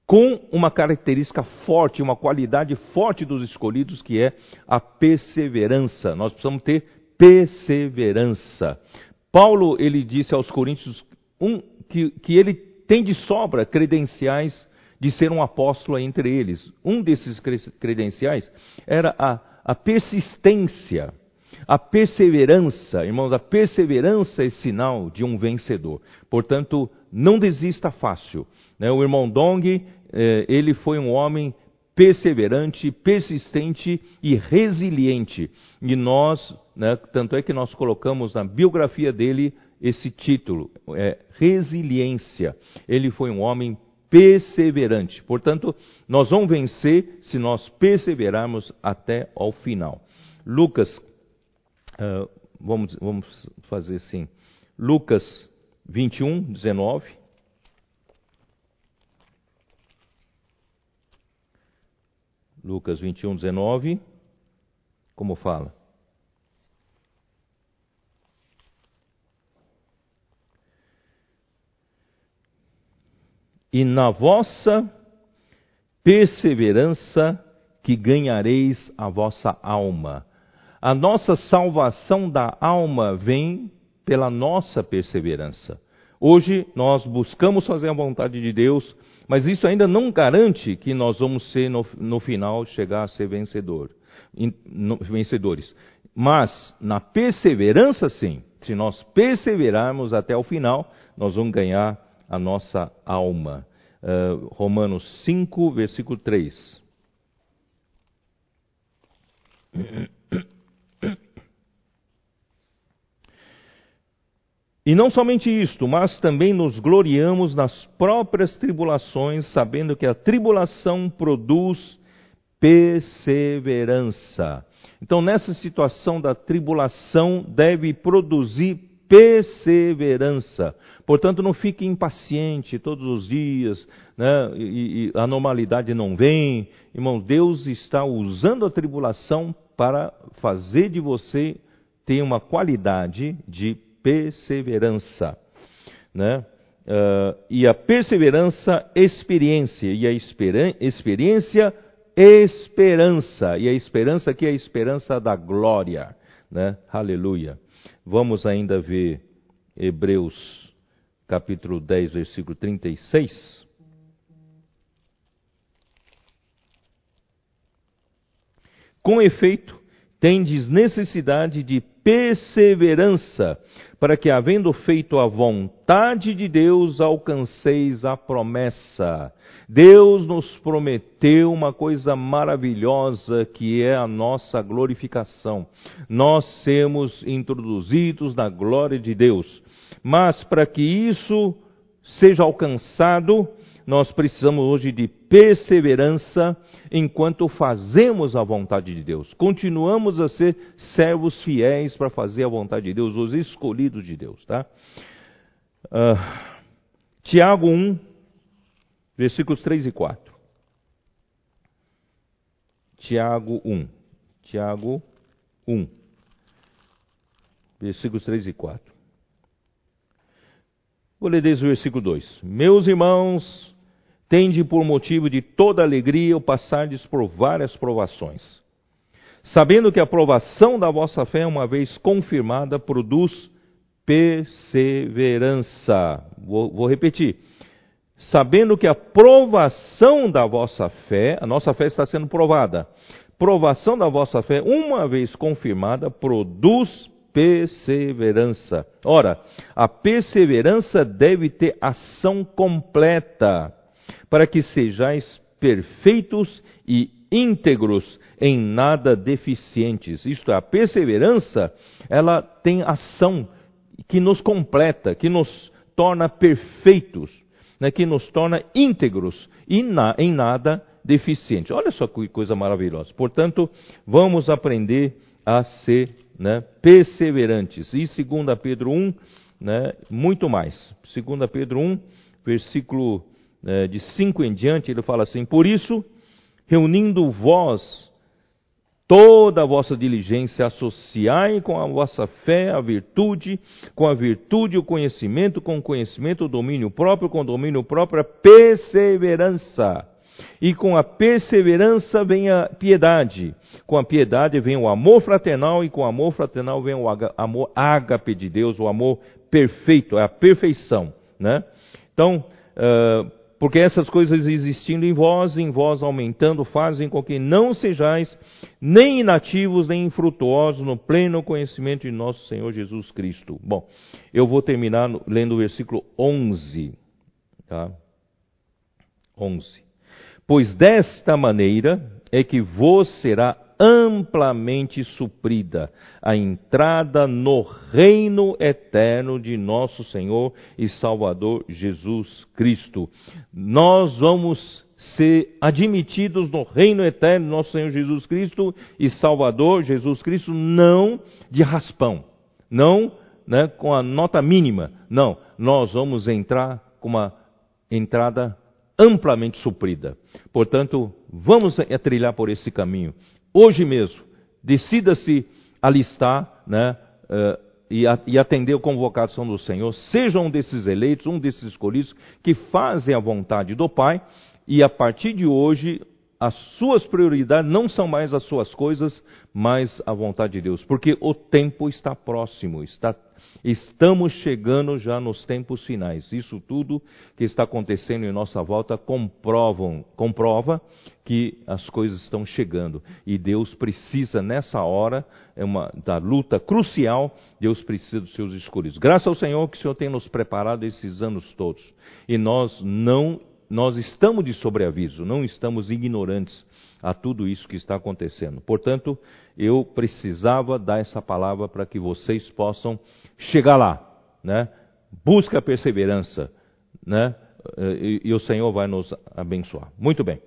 Speaker 1: com uma característica forte, uma qualidade forte dos escolhidos, que é a perseverança. Nós precisamos ter perseverança. Paulo, ele disse aos Coríntios um, que, que ele tem de sobra credenciais de ser um apóstolo entre eles. Um desses credenciais era a, a persistência. A perseverança, irmãos, a perseverança é sinal de um vencedor. Portanto, não desista fácil. Né? O irmão Dong, eh, ele foi um homem perseverante, persistente e resiliente. E nós, né, tanto é que nós colocamos na biografia dele esse título, é resiliência. Ele foi um homem perseverante. Portanto, nós vamos vencer se nós perseverarmos até ao final. Lucas, uh, vamos, vamos fazer assim. Lucas 21, 19. Lucas 21, 19. Como fala? E na vossa perseverança que ganhareis a vossa alma. A nossa salvação da alma vem pela nossa perseverança. Hoje nós buscamos fazer a vontade de Deus, mas isso ainda não garante que nós vamos ser no, no final chegar a ser vencedor, in, no, vencedores. Mas na perseverança sim, se nós perseverarmos até o final, nós vamos ganhar a nossa alma. Uh, Romanos 5, versículo 3. E não somente isto, mas também nos gloriamos nas próprias tribulações, sabendo que a tribulação produz perseverança. Então, nessa situação da tribulação, deve produzir perseverança. Portanto, não fique impaciente todos os dias, né? e, e a normalidade não vem. Irmão, Deus está usando a tribulação para fazer de você ter uma qualidade de perseverança. Né? Uh, e a perseverança, experiência. E a experiência, esperança. E a esperança aqui é a esperança da glória. Né? Aleluia. Vamos ainda ver Hebreus capítulo 10, versículo 36. Com efeito, tendes necessidade de perseverança, para que, havendo feito a vontade de Deus, alcanceis a promessa. Deus nos prometeu uma coisa maravilhosa que é a nossa glorificação. Nós sermos introduzidos na glória de Deus. Mas para que isso seja alcançado, nós precisamos hoje de perseverança enquanto fazemos a vontade de Deus. Continuamos a ser servos fiéis para fazer a vontade de Deus, os escolhidos de Deus, tá? Uh, Tiago 1, versículos 3 e 4. Tiago 1. Tiago 1. Versículos 3 e 4. Vou ler desde o versículo 2. Meus irmãos, Tende por motivo de toda alegria o passardes por várias provações, sabendo que a provação da vossa fé, uma vez confirmada, produz perseverança. Vou, vou repetir. Sabendo que a provação da vossa fé, a nossa fé está sendo provada, provação da vossa fé, uma vez confirmada, produz perseverança. Ora, a perseverança deve ter ação completa para que sejais perfeitos e íntegros, em nada deficientes. Isto é, a perseverança, ela tem ação que nos completa, que nos torna perfeitos, né, que nos torna íntegros e na, em nada deficientes. Olha só que coisa maravilhosa. Portanto, vamos aprender a ser né, perseverantes. E 2 Pedro 1, né, muito mais. 2 Pedro 1, versículo é, de 5 em diante, ele fala assim: Por isso, reunindo vós toda a vossa diligência, associai com a vossa fé a virtude, com a virtude o conhecimento, com o conhecimento o domínio próprio, com o domínio próprio a perseverança. E com a perseverança vem a piedade, com a piedade vem o amor fraternal, e com o amor fraternal vem o amor ágape de Deus, o amor perfeito, é a perfeição. Né? Então, uh, porque essas coisas existindo em vós, em vós aumentando, fazem com que não sejais nem inativos, nem infrutuosos no pleno conhecimento de nosso Senhor Jesus Cristo. Bom, eu vou terminar lendo o versículo 11. Tá? 11. Pois desta maneira é que vos será amplamente suprida a entrada no reino eterno de nosso Senhor e Salvador Jesus Cristo. Nós vamos ser admitidos no reino eterno de nosso Senhor Jesus Cristo e Salvador Jesus Cristo, não de raspão, não né, com a nota mínima, não, nós vamos entrar com uma entrada amplamente suprida. Portanto, vamos trilhar por esse caminho. Hoje mesmo, decida-se alistar né, uh, e, a, e, atender a convocação do Senhor, seja um desses eleitos, um desses escolhidos, que fazem a vontade do Pai, e a partir de hoje, as suas prioridades não são mais as suas coisas, mas a vontade de Deus, porque o tempo está próximo, está Estamos chegando já nos tempos finais. Isso tudo que está acontecendo em nossa volta comprovam, comprova que as coisas estão chegando. E Deus precisa, nessa hora, é uma, da luta crucial, Deus precisa dos seus escolhidos. Graças ao Senhor que o Senhor tem nos preparado esses anos todos. E nós não, nós estamos de sobreaviso, não estamos ignorantes a tudo isso que está acontecendo. Portanto, eu precisava dar essa palavra para que vocês possam chegar lá, né? Busca a perseverança, né? E, e, o Senhor vai nos abençoar. Muito bem.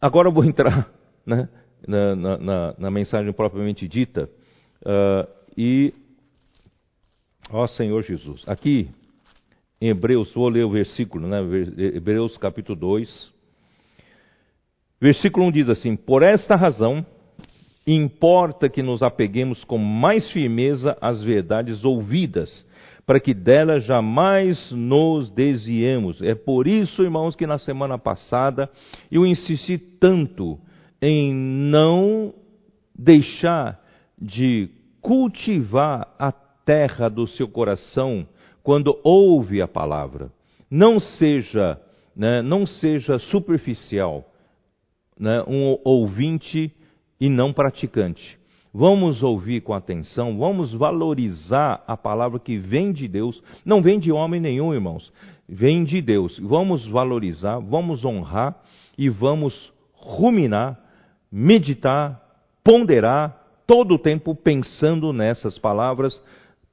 Speaker 1: Agora eu vou entrar né, na, na, na, mensagem propriamente dita. Uh, e, ó Senhor Jesus, aqui em Hebreus, vou ler o versículo, né? Hebreus capítulo 2. Versículo 1 diz assim: Por esta razão Importa que nos apeguemos com mais firmeza às verdades ouvidas, para que delas jamais nos desviemos. É por isso, irmãos, que na semana passada eu insisti tanto em não deixar de cultivar a terra do seu coração quando ouve a palavra. Não seja, né, não seja superficial, né, um ouvinte e não praticante. Vamos ouvir com atenção, vamos valorizar a palavra que vem de Deus, não vem de homem nenhum, irmãos, vem de Deus. Vamos valorizar, vamos honrar e vamos ruminar, meditar, ponderar, todo o tempo pensando nessas palavras,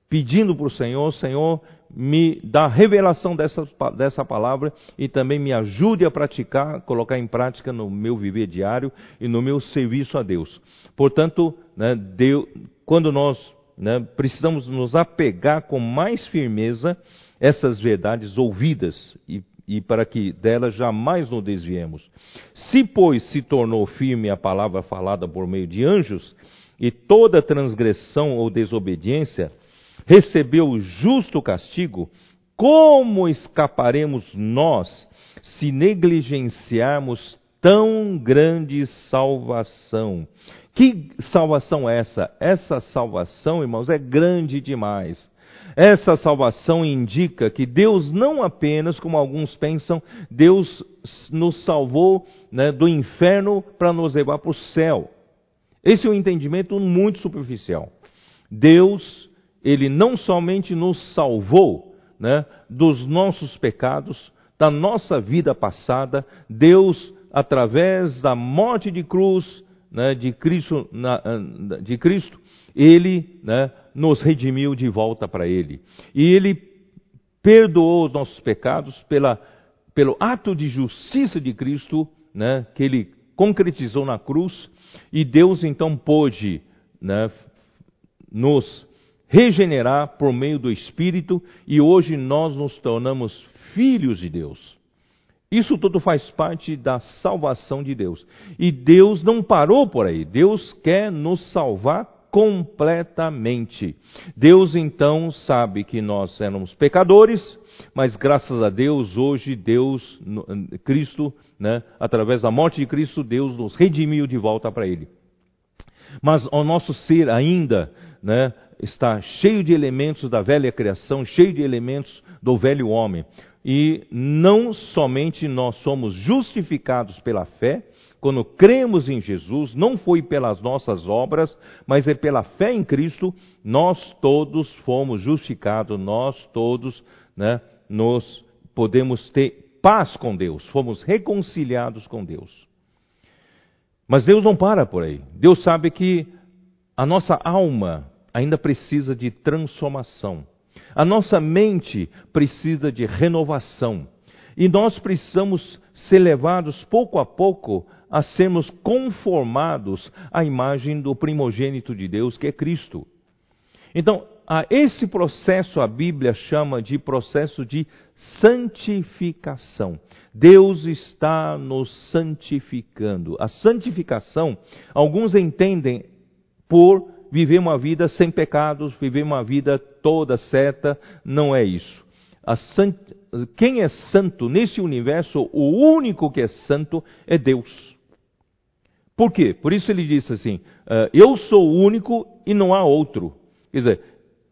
Speaker 1: pedindo para o Senhor: Senhor, me dá revelação dessa, dessa palavra e também me ajude a praticar, colocar em prática no meu viver diário e no meu serviço a Deus. Portanto, né, Deus, quando nós né, precisamos nos apegar com mais firmeza essas verdades ouvidas e, e para que delas jamais nos desviemos. Se, pois, se tornou firme a palavra falada por meio de anjos, e toda transgressão ou desobediência recebeu o justo castigo, como escaparemos nós se negligenciarmos tão grande salvação? Que salvação é essa? Essa salvação, irmãos, é grande demais. Essa salvação indica que Deus não apenas, como alguns pensam, Deus nos salvou né, do inferno para nos levar para o céu. Esse é um entendimento muito superficial. Deus ele não somente nos salvou né, dos nossos pecados, da nossa vida passada, Deus, através da morte de cruz né, de, Cristo, na, de Cristo, Ele né, nos redimiu de volta para Ele. E Ele perdoou os nossos pecados pela, pelo ato de justiça de Cristo, né, que Ele concretizou na cruz, e Deus então pôde né, nos regenerar por meio do Espírito e hoje nós nos tornamos filhos de Deus. Isso tudo faz parte da salvação de Deus. E Deus não parou por aí. Deus quer nos salvar completamente. Deus então sabe que nós éramos pecadores, mas graças a Deus, hoje Deus, Cristo, né, através da morte de Cristo, Deus nos redimiu de volta para Ele. Mas o nosso ser ainda né, está cheio de elementos da velha criação, cheio de elementos do velho homem. E não somente nós somos justificados pela fé, quando cremos em Jesus, não foi pelas nossas obras, mas é pela fé em Cristo, nós todos fomos justificados, nós todos né, nos podemos ter paz com Deus, fomos reconciliados com Deus. Mas Deus não para por aí. Deus sabe que a nossa alma ainda precisa de transformação. A nossa mente precisa de renovação. E nós precisamos ser levados pouco a pouco a sermos conformados à imagem do primogênito de Deus, que é Cristo. Então, a esse processo a Bíblia chama de processo de santificação. Deus está nos santificando. A santificação, alguns entendem por viver uma vida sem pecados, viver uma vida toda certa, não é isso. Sant... Quem é santo nesse universo, o único que é santo é Deus. Por quê? Por isso ele disse assim: uh, Eu sou o único e não há outro. Quer dizer,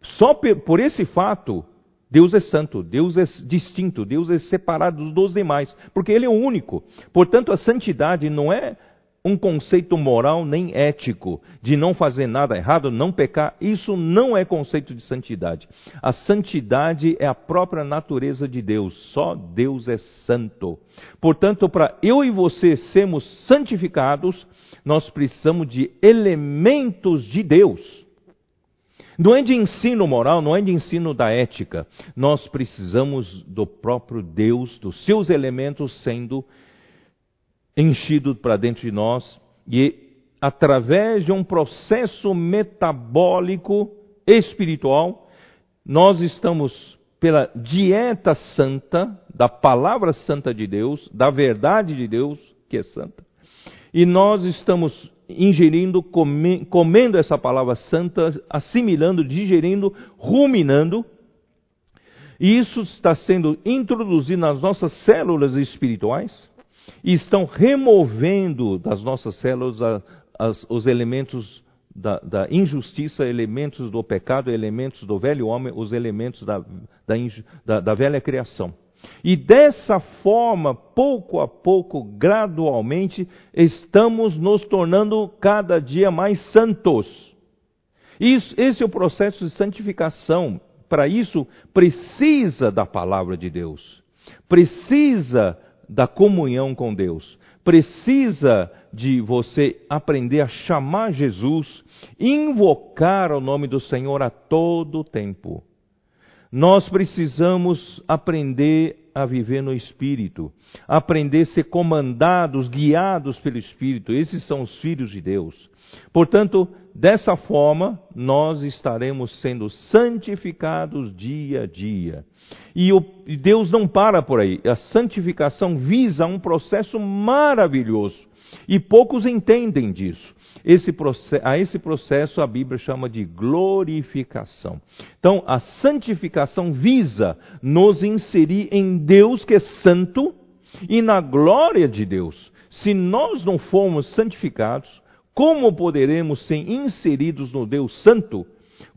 Speaker 1: só por esse fato, Deus é santo, Deus é distinto, Deus é separado dos demais, porque Ele é o único. Portanto, a santidade não é um conceito moral nem ético de não fazer nada errado, não pecar. Isso não é conceito de santidade. A santidade é a própria natureza de Deus. Só Deus é santo. Portanto, para eu e você sermos santificados, nós precisamos de elementos de Deus. Não é de ensino moral, não é de ensino da ética. Nós precisamos do próprio Deus, dos seus elementos sendo enchido para dentro de nós e através de um processo metabólico espiritual, nós estamos pela dieta santa, da palavra santa de Deus, da verdade de Deus, que é santa, e nós estamos ingerindo, comendo essa palavra santa, assimilando, digerindo, ruminando, e isso está sendo introduzido nas nossas células espirituais, e estão removendo das nossas células a, as, os elementos da, da, injustiça, elementos do pecado, elementos do velho homem, os elementos da, da, da velha criação. E dessa forma, pouco a pouco, gradualmente, estamos nos tornando cada dia mais santos. Isso, esse é o processo de santificação. Para isso, precisa da palavra de Deus. Precisa da comunhão com Deus. Precisa de você aprender a chamar Jesus, invocar o nome do Senhor a todo tempo. Nós precisamos aprender a viver no Espírito, aprender a ser comandados, guiados pelo Espírito. Esses são os filhos de Deus. Portanto, dessa forma, nós estaremos sendo santificados dia a dia. E, o, Deus não para por aí. A santificação visa um processo maravilhoso. E poucos entendem disso. Esse a esse processo a Bíblia chama de glorificação. Então, a santificação visa nos inserir em Deus que é santo e na glória de Deus. Se nós não formos santificados, como poderemos ser inseridos no Deus Santo?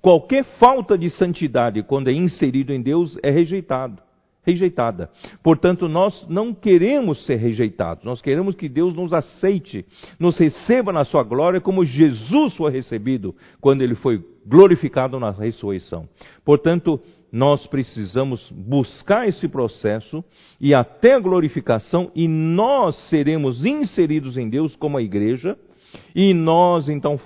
Speaker 1: Qualquer falta de santidade, quando é inserido em Deus, é rejeitado, rejeitada. Portanto, nós não queremos ser rejeitados, nós queremos que Deus nos aceite, nos receba na sua glória, como Jesus foi recebido quando ele foi glorificado na ressurreição. Portanto, nós precisamos buscar esse processo e até a glorificação, e nós seremos inseridos em Deus como a igreja e nós então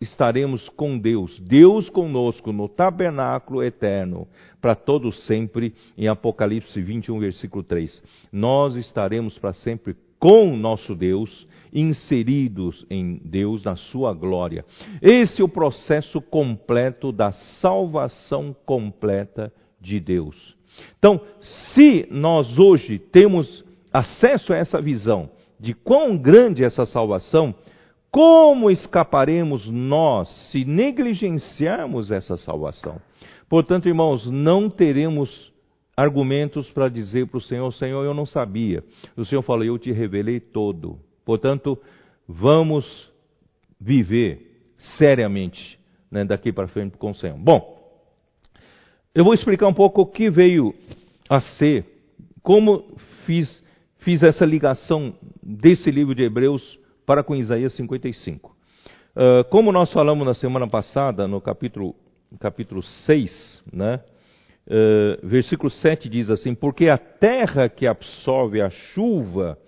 Speaker 1: estaremos com Deus, Deus conosco no tabernáculo eterno, para todo sempre, em Apocalipse 21, versículo 3. Nós estaremos para sempre com nosso Deus, inseridos em Deus, na sua glória. Esse é o processo completo da salvação completa de Deus. Então, se nós hoje temos acesso a essa visão de quão grande é essa salvação, como escaparemos nós se negligenciarmos essa salvação? Portanto, irmãos, não teremos argumentos para dizer para o Senhor: Senhor, eu não sabia. O Senhor falou: Eu te revelei todo. Portanto, vamos viver seriamente né, daqui para frente com o Senhor. Bom, eu vou explicar um pouco o que veio a ser, como fiz, fiz essa ligação desse livro de Hebreus para com Isaías 55. Uh, como nós falamos na semana passada, no capítulo, capítulo 6, né, uh, versículo 7 diz assim: Porque a terra que absorve a chuva,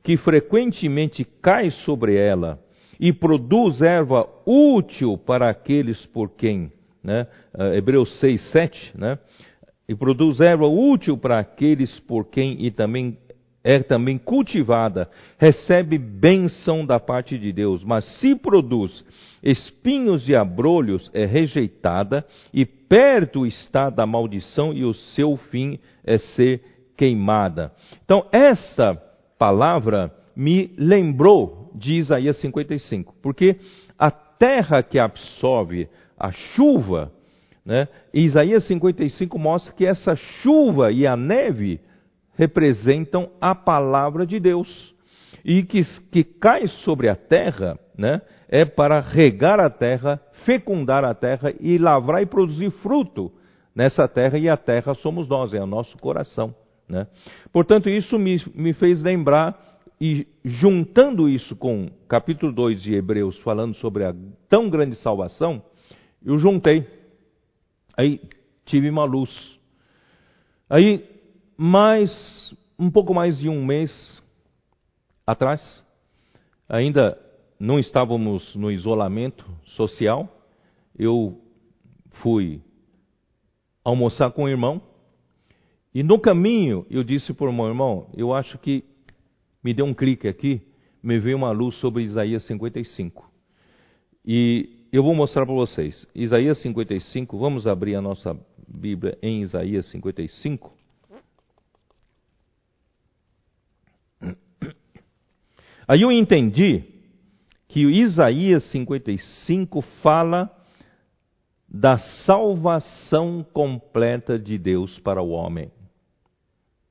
Speaker 1: que frequentemente cai sobre ela, e produz erva útil para aqueles por quem, né, uh, Hebreus 6, 7, né, e produz erva útil para aqueles por quem e também é também cultivada, recebe bênção da parte de Deus, mas se produz espinhos e abrolhos, é rejeitada e perto está da maldição e o seu fim é ser queimada. Então, essa palavra me lembrou de Isaías 55, porque a terra que absorve a chuva, né, Isaías 55 mostra que essa chuva e a neve representam a palavra de Deus. E que, que cai sobre a terra, né, é para regar a terra, fecundar a terra e lavrar e produzir fruto nessa terra, e a terra somos nós, é o nosso coração. Né? Portanto, isso me, me fez lembrar, e juntando isso com capítulo 2 de Hebreus, falando sobre a tão grande salvação, eu juntei. Aí tive uma luz. Aí mais um pouco mais de um mês atrás, ainda não estávamos no isolamento social, eu fui almoçar com o irmão e no caminho eu disse para o meu irmão, eu acho que me deu um clique aqui, me veio uma luz sobre Isaías 55. E eu vou mostrar para vocês. Isaías 55, vamos abrir a nossa Bíblia em Isaías 55. Aí eu entendi que Isaías 55 fala da salvação completa de Deus para o homem.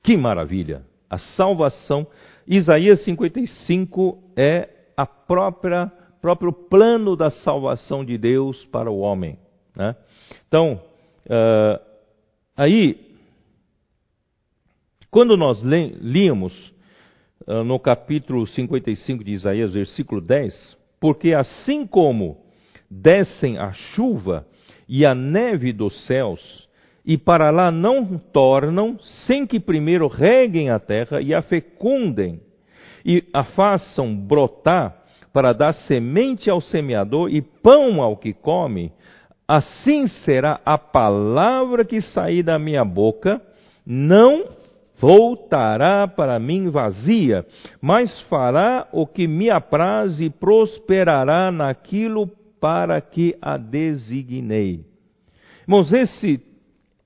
Speaker 1: Que maravilha! A salvação. Isaías 55 é a própria próprio plano da salvação de Deus para o homem. Né? Então, uh, aí, quando nós líamos no capítulo 55 de Isaías, versículo 10, porque assim como descem a chuva e a neve dos céus, e para lá não tornam, sem que primeiro reguem a terra e a fecundem, e a façam brotar para dar semente ao semeador e pão ao que come, assim será a palavra que sair da minha boca, não voltará para mim vazia, mas fará o que me apraz e prosperará naquilo para que a designei. Irmãos, esse,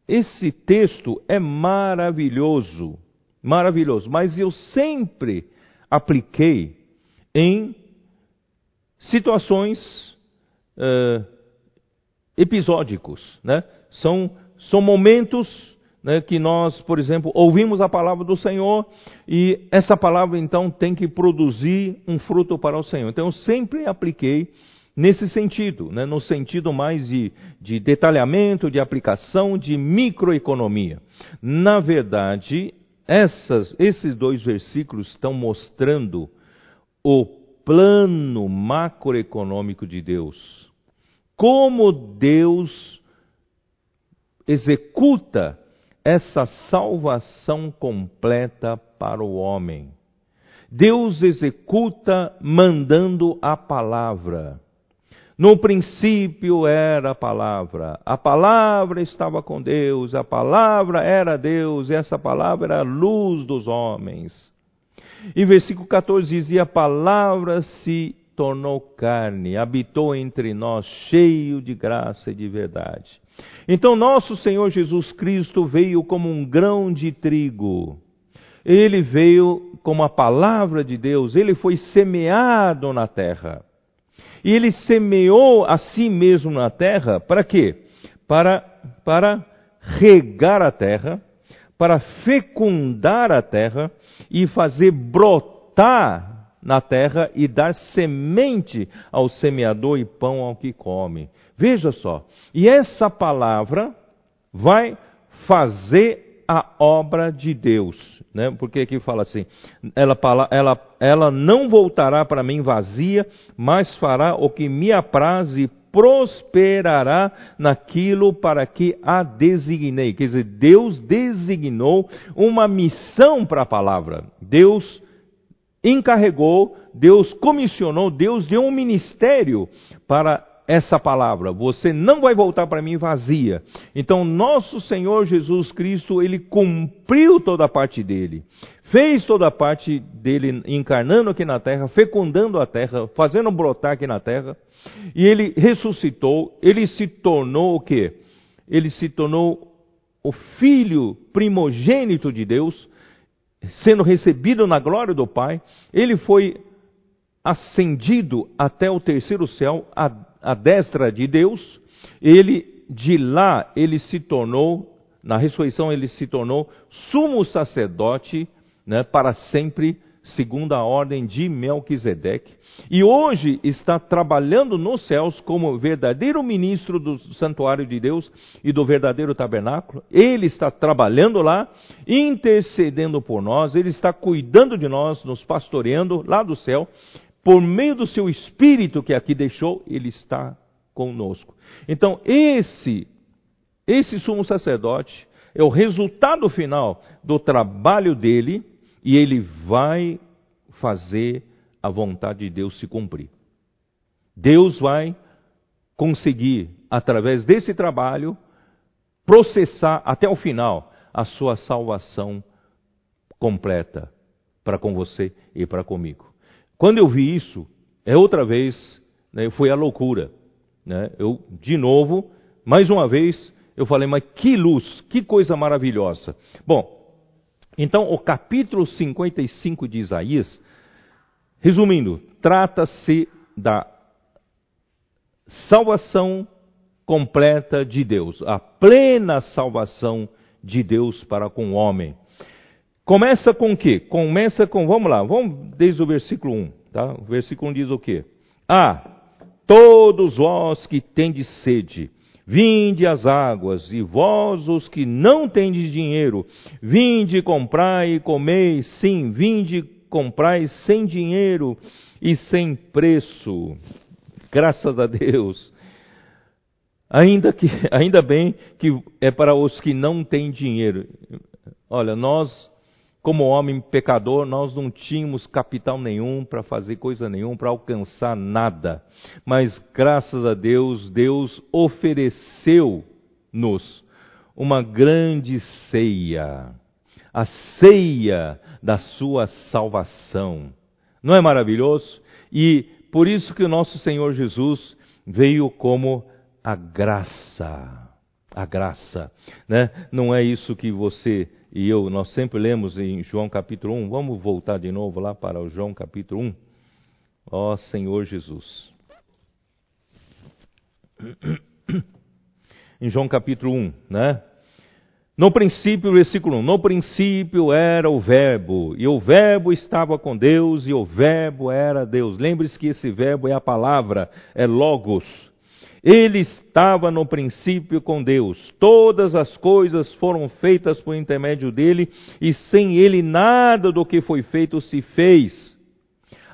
Speaker 1: esse texto é maravilhoso, maravilhoso, mas eu sempre apliquei em situações uh, episódicos, né? São, são momentos né, que nós, por exemplo, ouvimos a palavra do Senhor e essa palavra então tem que produzir um fruto para o Senhor. Então eu sempre apliquei nesse sentido, né, no sentido mais de, de detalhamento, de aplicação, de microeconomia. Na verdade, essas, esses dois versículos estão mostrando o plano macroeconômico de Deus. Como Deus executa essa salvação completa para o homem. Deus executa mandando a palavra. No princípio era a palavra, a palavra estava com Deus, a palavra era Deus, e essa palavra era a luz dos homens. E versículo 14 diz: E a palavra se tornou carne, habitou entre nós, cheio de graça e de verdade. Então, nosso Senhor Jesus Cristo veio como um grão de trigo. Ele veio como a palavra de Deus, ele foi semeado na terra. E ele semeou a si mesmo na terra para quê? Para, para regar a terra, para fecundar a terra e fazer brotar na terra e dar semente ao semeador e pão ao que come. Veja só, e essa palavra vai fazer a obra de Deus, né? Porque aqui fala assim: ela, ela, ela não voltará para mim vazia, mas fará o que me apraz e prosperará naquilo para que a designei. Quer dizer, Deus designou uma missão para a palavra. Deus encarregou, Deus comissionou, Deus deu um ministério para essa palavra. Você não vai voltar para mim vazia. Então, nosso Senhor Jesus Cristo, ele cumpriu toda a parte dele. Fez toda a parte dele encarnando aqui na terra, fecundando a terra, fazendo brotar aqui na terra. E ele ressuscitou, ele se tornou o quê? Ele se tornou o filho primogênito de Deus, sendo recebido na glória do Pai, ele foi ascendido até o terceiro céu, à, à destra de Deus. Ele, de lá, ele se tornou, na ressurreição, ele se tornou sumo sacerdote né, para sempre segundo a ordem de Melquisedeque, e hoje está trabalhando nos céus como verdadeiro ministro do santuário de Deus e do verdadeiro tabernáculo. Ele está trabalhando lá, intercedendo por nós, ele está cuidando de nós, nos pastoreando lá do céu, por meio do seu espírito que aqui deixou, ele está conosco. Então, esse esse sumo sacerdote é o resultado final do trabalho dele e ele vai fazer a vontade de Deus se cumprir. Deus vai conseguir, através desse trabalho, processar até o final a sua salvação completa para com você e para comigo. Quando eu vi isso, é outra vez, né, foi a loucura. Né? Eu, de novo, mais uma vez, eu falei, mas que luz, que coisa maravilhosa. Bom, então, o capítulo 55 de Isaías, resumindo, trata-se da salvação completa de Deus, a plena salvação de Deus para com o homem. Começa com o quê? Começa com, vamos lá, vamos desde o versículo 1, tá? O versículo 1 diz o quê? Ah, todos vós que tendes sede, Vinde as águas, e vós os que não tendes dinheiro, vinde comprai e comei, sim, vinde comprai sem dinheiro e sem preço. Graças a Deus. Ainda, que, ainda bem que é para os que não têm dinheiro. Olha, nós como homem pecador, nós não tínhamos capital nenhum para fazer coisa nenhuma, para alcançar nada. Mas graças a Deus, Deus ofereceu-nos uma grande ceia, a ceia da sua salvação. Não é maravilhoso? E por isso que o nosso Senhor Jesus veio como a graça. A graça, né? Não é isso que você e eu, nós sempre lemos em João capítulo 1, vamos voltar de novo lá para o João capítulo 1. Ó oh, Senhor Jesus. Em João capítulo 1, né? No princípio, versículo 1: No princípio era o Verbo, e o Verbo estava com Deus, e o Verbo era Deus. Lembre-se que esse Verbo é a palavra, é Logos. Ele estava no princípio com Deus. Todas as coisas foram feitas por intermédio dele, e sem ele nada do que foi feito se fez.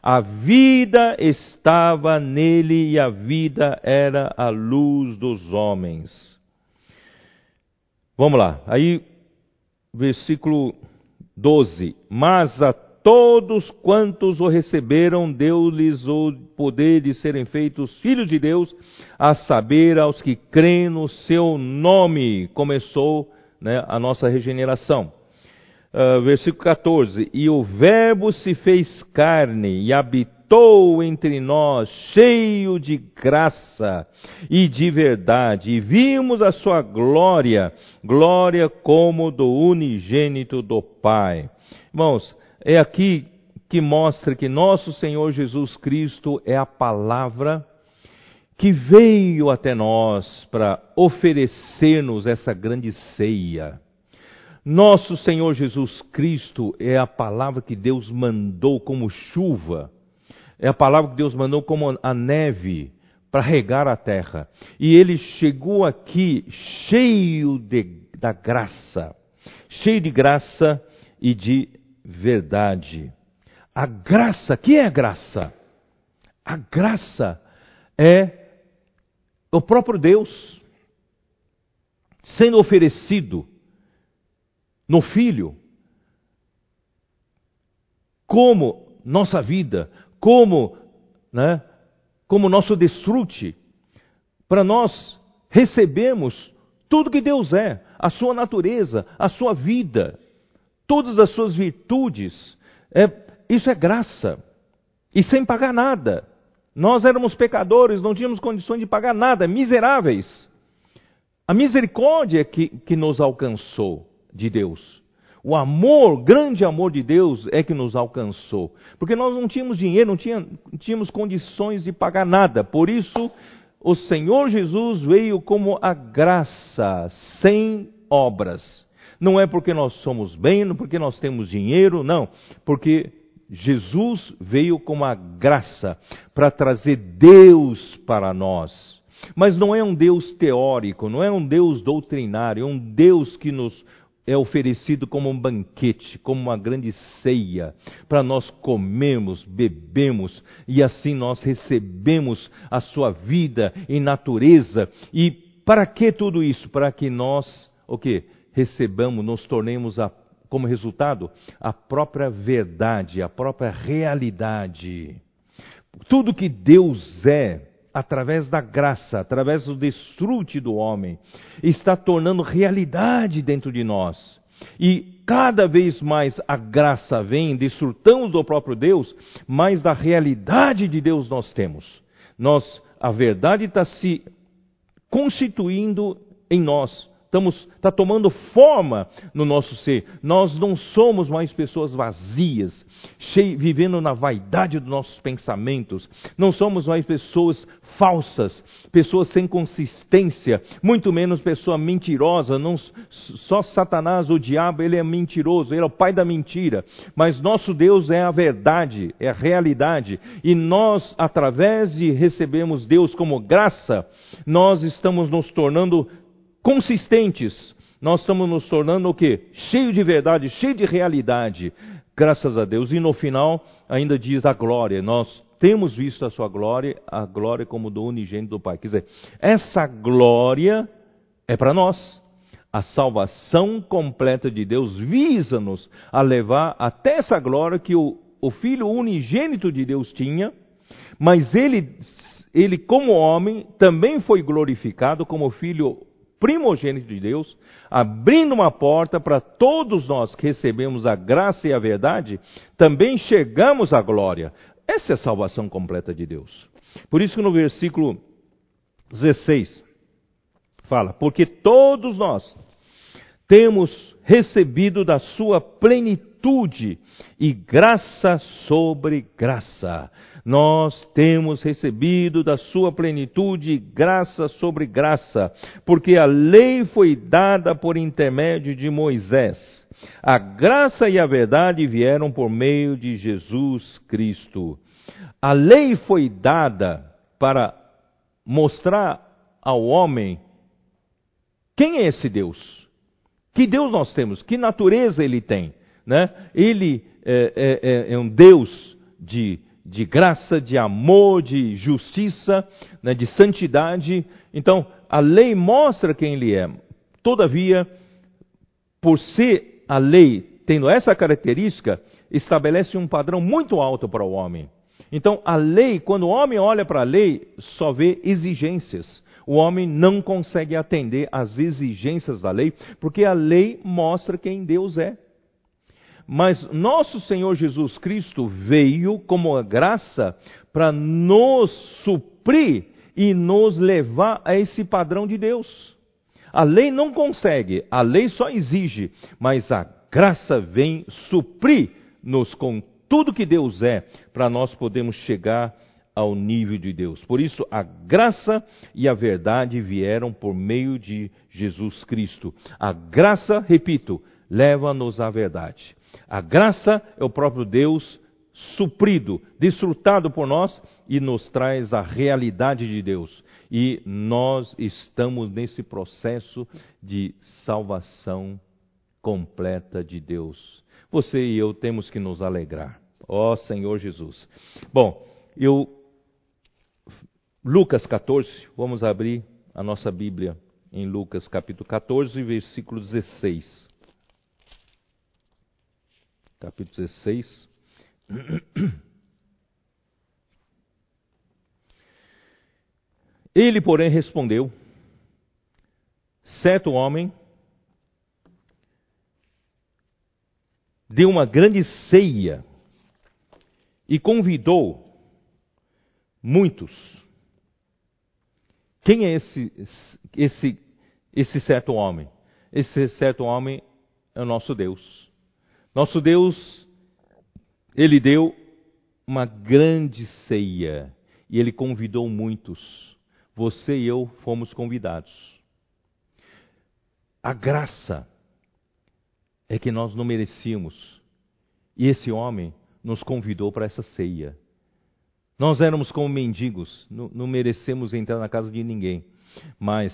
Speaker 1: A vida estava nele e a vida era a luz dos homens. Vamos lá. Aí, versículo 12. Mas a todos quantos o receberam, deu-lhes o poder de serem feitos filhos de Deus, a saber, aos que creem no seu nome. Começou né, a nossa regeneração. uh, versículo 14: E o Verbo se fez carne e habitou entre nós, cheio de graça e de verdade, e vimos a sua glória, glória como do unigênito do Pai. Irmãos, é aqui que mostra que nosso Senhor Jesus Cristo é a palavra que veio até nós para oferecer-nos essa grande ceia. Nosso Senhor Jesus Cristo é a palavra que Deus mandou como chuva, é a palavra que Deus mandou como a neve para regar a terra. E ele chegou aqui cheio de, da graça, cheio de graça e de verdade. A graça, que é a graça? A graça é o próprio Deus sendo oferecido no Filho, como nossa vida, como, né, como nosso desfrute, para nós recebemos tudo que Deus é, a sua natureza, a sua vida, todas as suas virtudes. É, isso é graça. E sem pagar nada. Nós éramos pecadores, não tínhamos condições de pagar nada, miseráveis. A misericórdia que, que nos alcançou de Deus. O amor, grande amor de Deus é que nos alcançou. Porque nós não tínhamos dinheiro, não não tínhamos condições de pagar nada. Por isso, o Senhor Jesus veio como a graça, sem obras. Não é porque nós somos bem, não porque nós temos dinheiro, não. Porque Jesus veio como a graça para trazer Deus para nós. Mas não é um Deus teórico, não é um Deus doutrinário, é um Deus que nos é oferecido como um banquete, como uma grande ceia, para nós comermos, bebemos e assim nós recebemos a sua vida e natureza. E para que tudo isso? Para que nós, o que? Recebamos, nos tornemos a, como resultado a própria verdade, a própria realidade. Tudo que Deus é, através da graça, através do desfrute do homem, está tornando realidade dentro de nós. E cada vez mais a graça vem, desfrutamos do próprio Deus, mais da realidade de Deus nós temos. Nós, a verdade está se constituindo em nós estamos, está tomando forma no nosso ser. Nós não somos mais pessoas vazias, cheio, vivendo na vaidade dos nossos pensamentos. Não somos mais pessoas falsas, pessoas sem consistência, muito menos pessoa mentirosa. Não, só Satanás, o diabo, ele é mentiroso, ele é o pai da mentira. Mas nosso Deus é a verdade, é a realidade. E nós, através de recebermos Deus como graça, nós estamos nos tornando consistentes, nós estamos nos tornando o quê? Cheio de verdade, cheio de realidade, graças a Deus. E no final ainda diz a glória. Nós temos visto a sua glória, a glória como do unigênito do Pai. Quer dizer, essa glória é para nós. A salvação completa de Deus visa-nos a levar até essa glória que o, o Filho unigênito de Deus tinha, mas ele, ele como homem, também foi glorificado como Filho primogênito de Deus, abrindo uma porta para todos nós que recebemos a graça e a verdade, também chegamos à glória. Essa é a salvação completa de Deus. Por isso que no versículo 16 fala: Porque todos nós temos recebido da sua plenitude e graça sobre graça nós temos recebido da sua plenitude graça sobre graça, porque a lei foi dada por intermédio de Moisés. A graça e a verdade vieram por meio de Jesus Cristo. A lei foi dada para mostrar ao homem quem é esse Deus. Que Deus nós temos, que natureza ele tem. Né? Ele é, é, é, é um Deus de de graça, de amor, de justiça, né, de santidade. Então, a lei mostra quem ele é. Todavia, por ser a lei tendo essa característica, estabelece um padrão muito alto para o homem. Então, a lei, quando o homem olha para a lei, só vê exigências. O homem não consegue atender às exigências da lei, porque a lei mostra quem Deus é. Mas nosso Senhor Jesus Cristo veio como a graça para nos suprir e nos levar a esse padrão de Deus. A lei não consegue, a lei só exige, mas a graça vem suprir-nos com tudo que Deus é, para nós podermos chegar ao nível de Deus. Por isso, a graça e a verdade vieram por meio de Jesus Cristo. A graça, repito, leva-nos à verdade. A graça é o próprio Deus suprido, desfrutado por nós e nos traz a realidade de Deus. E nós estamos nesse processo de salvação completa de Deus. Você e eu temos que nos alegrar. Ó oh, Senhor Jesus. Bom, eu Lucas 14, vamos abrir a nossa Bíblia em Lucas capítulo 14, versículo 16. Capítulo 16. Ele, porém, respondeu: certo homem deu uma grande ceia e convidou muitos. Quem é esse, esse, esse certo homem? Esse certo homem é o nosso Deus. Nosso Deus, ele deu uma grande ceia e ele convidou muitos. Você e eu fomos convidados. A graça é que nós não merecíamos. E esse homem nos convidou para essa ceia. Nós éramos como mendigos, não, merecemos entrar na casa de ninguém. Mas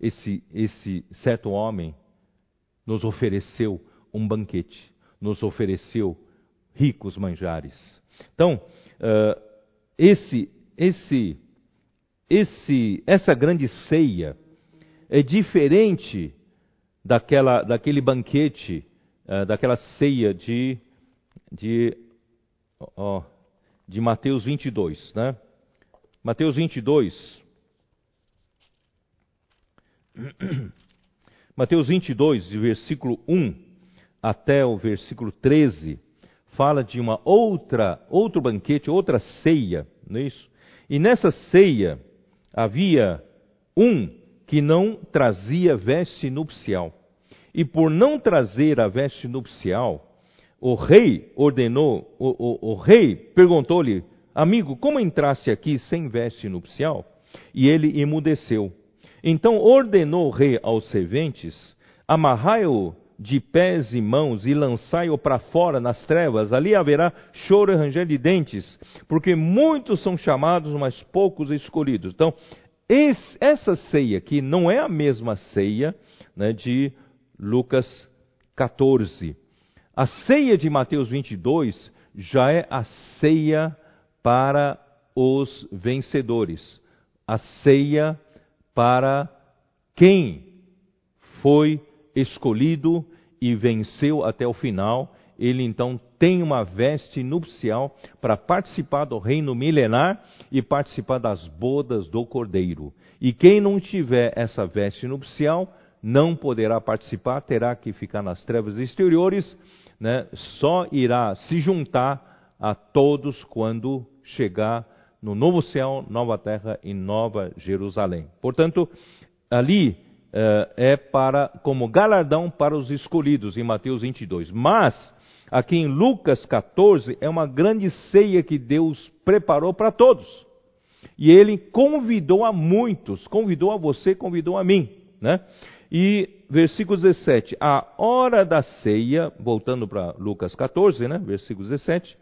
Speaker 1: esse, esse certo homem nos ofereceu um banquete, nos ofereceu ricos manjares. Então, uh, esse, esse, esse, essa grande ceia é diferente daquela, daquele banquete, uh, daquela ceia de, de, de Mateus 22, né? Mateus 22. Mateus 22, versículo 1 até o versículo 13 fala de uma outra, outro banquete, outra ceia, não é isso? E nessa ceia havia um que não trazia veste nupcial. E por não trazer a veste nupcial, o rei ordenou, o, o, o rei perguntou-lhe, amigo, como entrasse aqui sem veste nupcial? E ele emudeceu. Então ordenou o rei aos serventes, amarrai-o de pés e mãos e lançai-o para fora nas trevas, ali haverá choro e ranger de dentes, porque muitos são chamados, mas poucos escolhidos. Então, esse, essa ceia aqui não é a mesma ceia né, de Lucas 14. A ceia de Mateus 22 já é a ceia para os vencedores, a ceia para quem foi escolhido e venceu até o final, ele então tem uma veste nupcial para participar do reino milenar e participar das bodas do cordeiro. E quem não tiver essa veste nupcial não poderá participar, terá que ficar nas trevas exteriores, né? só irá se juntar a todos quando chegar no novo céu, nova terra e nova Jerusalém. Portanto, ali é para como galardão para os escolhidos em Mateus 22. Mas aqui em Lucas 14 é uma grande ceia que Deus preparou para todos. E ele convidou a muitos, convidou a você, convidou a mim, né? E versículo 17, a hora da ceia, voltando para Lucas 14, né, versículo 17,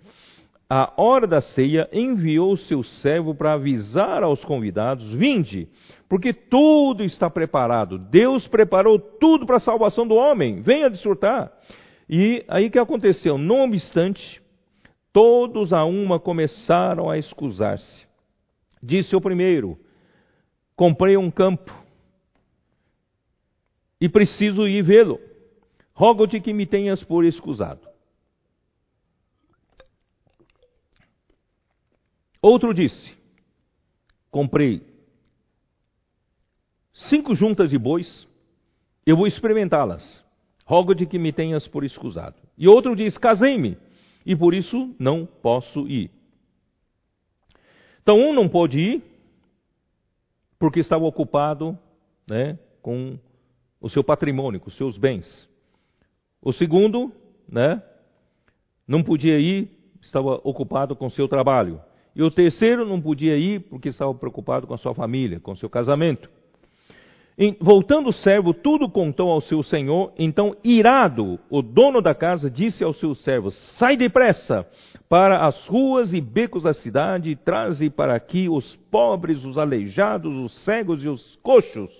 Speaker 1: a hora da ceia enviou seu servo para avisar aos convidados: Vinde, porque tudo está preparado. Deus preparou tudo para a salvação do homem. Venha desfrutar. E aí que aconteceu? Não obstante, todos a uma começaram a escusar-se. Disse o primeiro: Comprei um campo e preciso ir vê-lo. Rogo-te que me tenhas por escusado. Outro disse: Comprei cinco juntas de bois, eu vou experimentá-las. rogo-te que me tenhas por escusado. E outro diz: Casei-me, e por isso não posso ir. Então, um não pôde ir, porque estava ocupado né, com o seu patrimônio, com os seus bens. O segundo, né, não podia ir, estava ocupado com o seu trabalho. E o terceiro não podia ir porque estava preocupado com a sua família, com o seu casamento. Voltando o servo, tudo contou ao seu senhor. Então, irado, o dono da casa disse aos seus servos: Sai depressa para as ruas e becos da cidade e traze para aqui os pobres, os aleijados, os cegos e os coxos.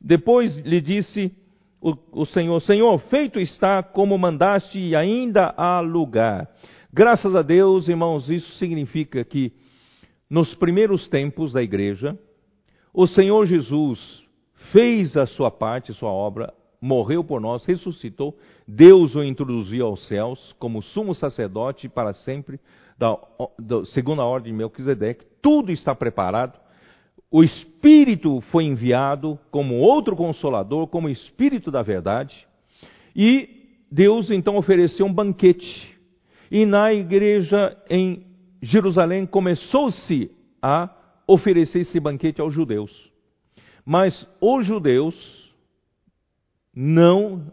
Speaker 1: Depois lhe disse o, o Senhor: Senhor, feito está como mandaste e ainda há lugar. Graças a Deus, irmãos, isso significa que nos primeiros tempos da igreja, o Senhor Jesus fez a sua parte, sua obra, morreu por nós, ressuscitou, Deus o introduziu aos céus como sumo sacerdote para sempre, da, da segunda ordem de Melquisedeque, tudo está preparado, o Espírito foi enviado como outro consolador, como Espírito da verdade, e Deus então ofereceu um banquete. E na igreja em Jerusalém começou-se a oferecer esse banquete aos judeus. Mas os judeus não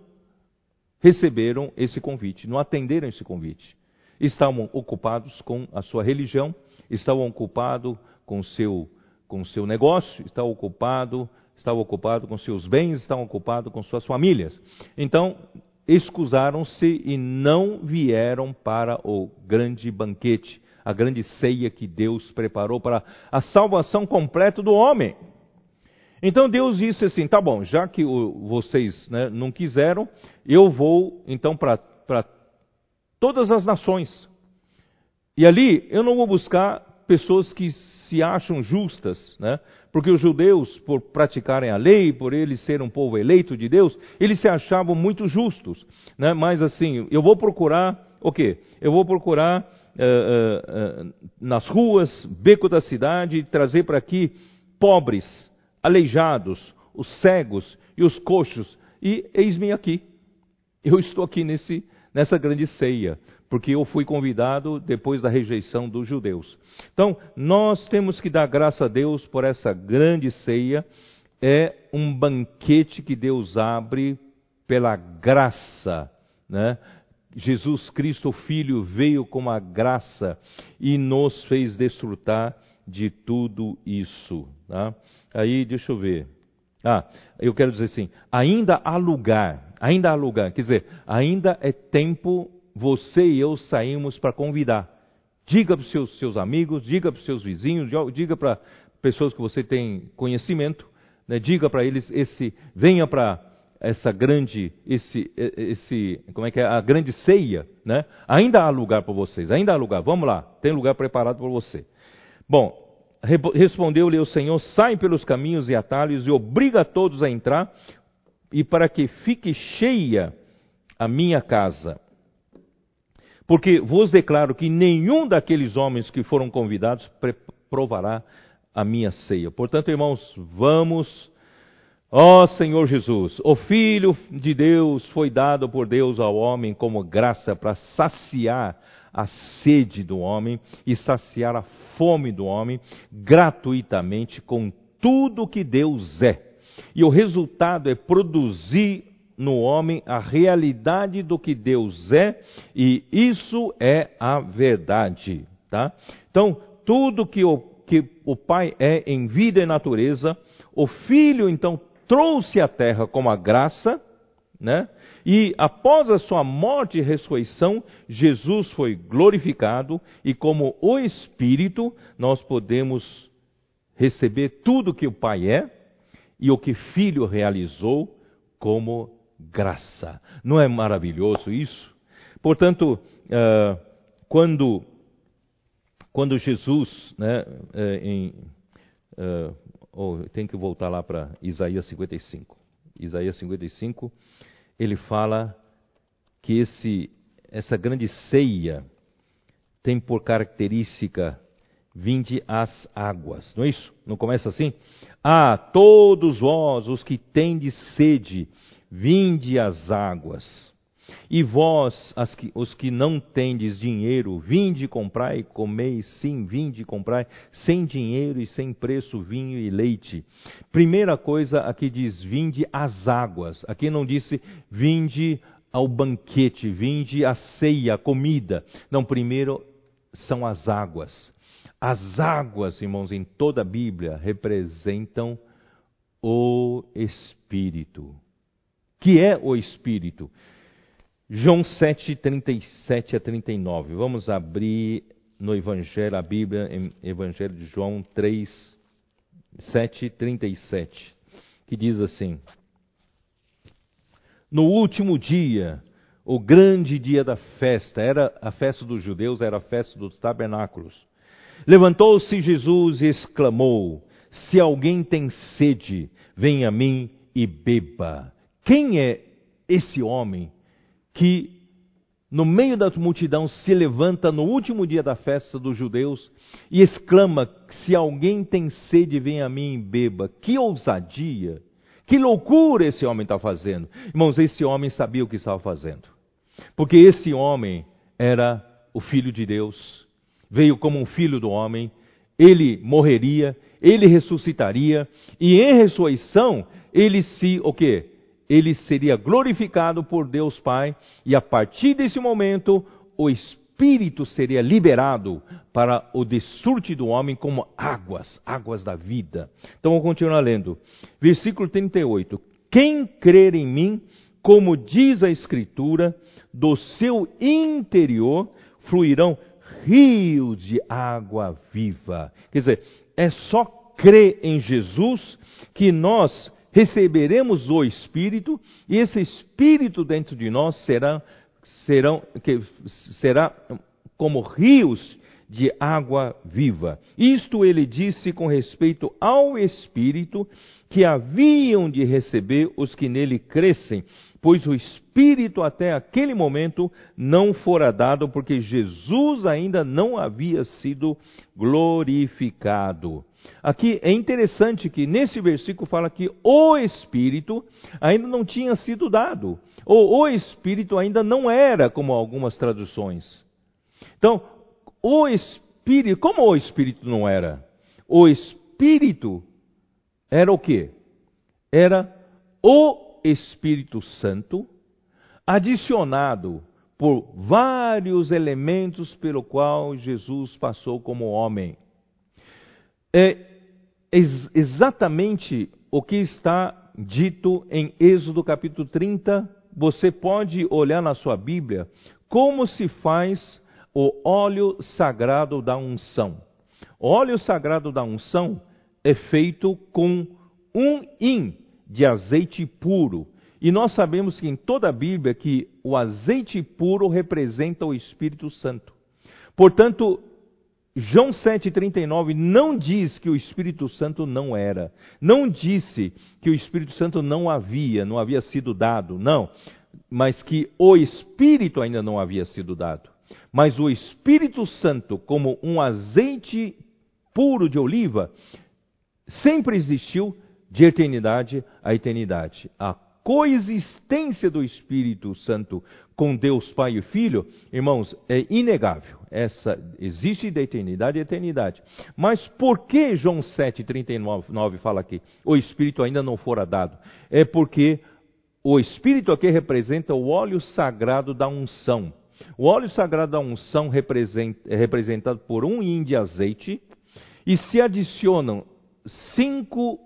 Speaker 1: receberam esse convite, não atenderam esse convite. Estavam ocupados com a sua religião, estavam ocupados com seu com seu negócio, estavam ocupados, estavam ocupados com seus bens, estavam ocupados com suas famílias. Então, excusaram-se e não vieram para o grande banquete, a grande ceia que Deus preparou para a salvação completa do homem. Então Deus disse assim: tá bom, já que vocês né, não quiseram, eu vou então para todas as nações. E ali eu não vou buscar pessoas que se acham justas, né? porque os judeus, por praticarem a lei, por eles serem um povo eleito de Deus, eles se achavam muito justos. Né? Mas assim, eu vou procurar o quê? Eu vou procurar uh, uh, uh, nas ruas, beco da cidade, trazer para aqui pobres aleijados, os cegos e os coxos. E eis-me aqui. Eu estou aqui nesse, nessa grande ceia, porque eu fui convidado depois da rejeição dos judeus. Então, nós temos que dar graça a Deus por essa grande ceia. É um banquete que Deus abre pela graça, né? Jesus Cristo, Filho, veio com a graça e nos fez desfrutar de tudo isso. Tá? Aí, deixa eu ver. Ah, eu quero dizer assim, ainda há lugar, ainda há lugar. Quer dizer, ainda é tempo você e eu saímos para convidar. Diga para os seus, seus amigos, diga para os seus vizinhos, diga para pessoas que você tem conhecimento, né? diga para eles esse, venha para essa grande, esse, esse, como é que é, a grande ceia, né? Ainda há lugar para vocês, ainda há lugar. Vamos lá, tem lugar preparado para você. Bom, Respondeu-lhe o Senhor: Sai pelos caminhos e atalhos e obriga todos a entrar, e para que fique cheia a minha casa. Porque vos declaro que nenhum daqueles homens que foram convidados provará a minha ceia. Portanto, irmãos, vamos, ó Senhor Jesus, o Filho de Deus foi dado por Deus ao homem como graça para saciar a sede do homem e saciar a fome do homem gratuitamente com tudo que Deus é. E o resultado é produzir no homem a realidade do que Deus é, e isso é a verdade, tá? Então, tudo que o, que o Pai é em vida e natureza, o Filho então trouxe à terra como a graça, né? E após a sua morte e ressurreição, Jesus foi glorificado e como o Espírito, nós podemos receber tudo que o Pai é e o que Filho realizou como graça. Não é maravilhoso isso? Portanto, uh, quando, quando Jesus, né, uh, em, uh, oh, tem que voltar lá para Isaías 55. Isaías 55, ele fala que esse, essa grande ceia tem por característica vinde as águas, não é isso? Não começa assim? Ah, todos vós, os que tendes sede, vinde às águas. E vós, que, os que não tendes dinheiro, vinde comprai e comei, sim, vinde comprai, sem dinheiro e sem preço, vinho e leite. Primeira coisa, aqui diz, vinde às águas. Aqui não disse, vinde ao banquete, vinde à ceia, à comida. Não, primeiro são as águas. As águas, irmãos, em toda a Bíblia representam o Espírito. Que é o Espírito? João 7, 37 a 39. Vamos abrir no Evangelho, a Bíblia, Evangelho de João 3, 7, 37, que diz assim: No último dia, o grande dia da festa, era a festa dos judeus, era a festa dos tabernáculos. Levantou-se Jesus e exclamou: Se alguém tem sede, venha a mim e beba. Quem é esse homem que no meio da multidão se levanta no último dia da festa dos judeus e exclama: Se alguém tem sede, vem a mim e beba. Que ousadia! Que loucura esse homem está fazendo. Irmãos, esse homem sabia o que estava fazendo. Porque esse homem era o filho de Deus, veio como um filho do homem, ele morreria, ele ressuscitaria, e em ressurreição, ele se, o quê? Ele seria glorificado por Deus Pai, e a partir desse momento, o Espírito seria liberado para o dessurte do homem como águas, águas da vida. Então vamos continuar lendo. Versículo 38. Quem crer em mim, como diz a Escritura, do seu interior fluirão rios de água viva. Quer dizer, é só crer em Jesus que nós receberemos o Espírito, e esse Espírito dentro de nós será, serão, que, será como rios de água viva. Isto ele disse com respeito ao Espírito que haviam de receber os que nele crescem, pois o Espírito até aquele momento não fora dado, porque Jesus ainda não havia sido glorificado. Aqui é interessante que nesse versículo fala que o Espírito ainda não tinha sido dado, ou o Espírito ainda não era, como algumas traduções. Então, o Espírito, como o Espírito não era? O Espírito era o que? Era o Espírito Santo adicionado por vários elementos pelo qual Jesus passou como homem é ex exatamente o que está dito em Êxodo capítulo 30. Você pode olhar na sua Bíblia como se faz o óleo sagrado da unção. O óleo sagrado da unção é feito com um in de azeite puro. E nós sabemos que em toda a Bíblia que o azeite puro representa o Espírito Santo. Portanto, João 7,39 não diz que o Espírito Santo não era, não disse que o Espírito Santo não havia, não havia sido dado, não, mas que o Espírito ainda não havia sido dado. Mas o Espírito Santo, como um azeite puro de oliva, sempre existiu de eternidade a eternidade. A coexistência do Espírito Santo com Deus Pai e Filho, irmãos, é inegável. Essa existe da eternidade a eternidade. Mas por que João 7:39 fala aqui? O Espírito ainda não fora dado. É porque o Espírito aqui representa o óleo sagrado da unção. O óleo sagrado da unção é representado por um yin de azeite e se adicionam cinco,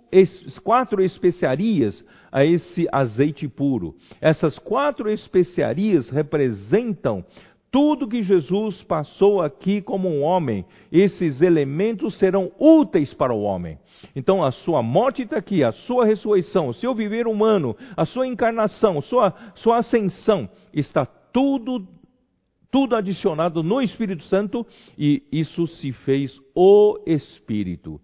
Speaker 1: quatro especiarias a esse azeite puro. Essas quatro especiarias representam tudo que Jesus passou aqui como um homem. Esses elementos serão úteis para o homem. Então, a sua morte está aqui, a sua ressurreição, o seu viver humano, a sua encarnação, sua, sua ascensão, está tudo tudo adicionado no Espírito Santo e isso se fez o Espírito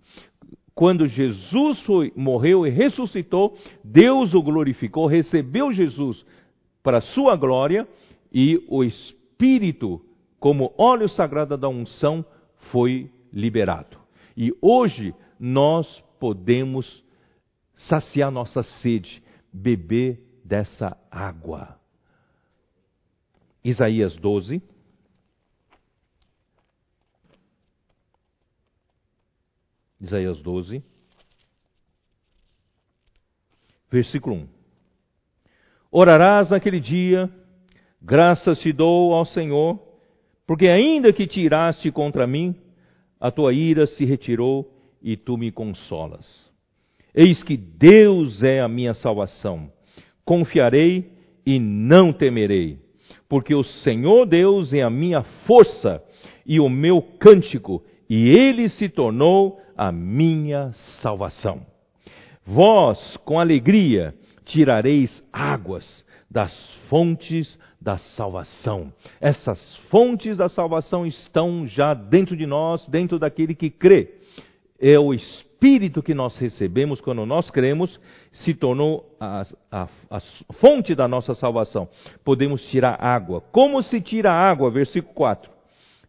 Speaker 1: quando Jesus foi, morreu e ressuscitou, Deus o glorificou, recebeu Jesus para sua glória e o Espírito, como óleo sagrado da unção, foi liberado. E hoje nós podemos saciar nossa sede, beber dessa água. Isaías 12. Isaías 12, versículo 1. Orarás naquele dia, graças te dou ao Senhor, porque ainda que tiraste contra mim, a tua ira se retirou e tu me consolas. Eis que Deus é a minha salvação. Confiarei e não temerei, porque o Senhor Deus é a minha força e o meu cântico, e ele se tornou a minha salvação. Vós, com alegria, tirareis águas das fontes da salvação. Essas fontes da salvação estão já dentro de nós, dentro daquele que crê. É o Espírito que nós recebemos quando nós cremos, se tornou a, a, a fonte da nossa salvação. Podemos tirar água. Como se tira água? Versículo 4.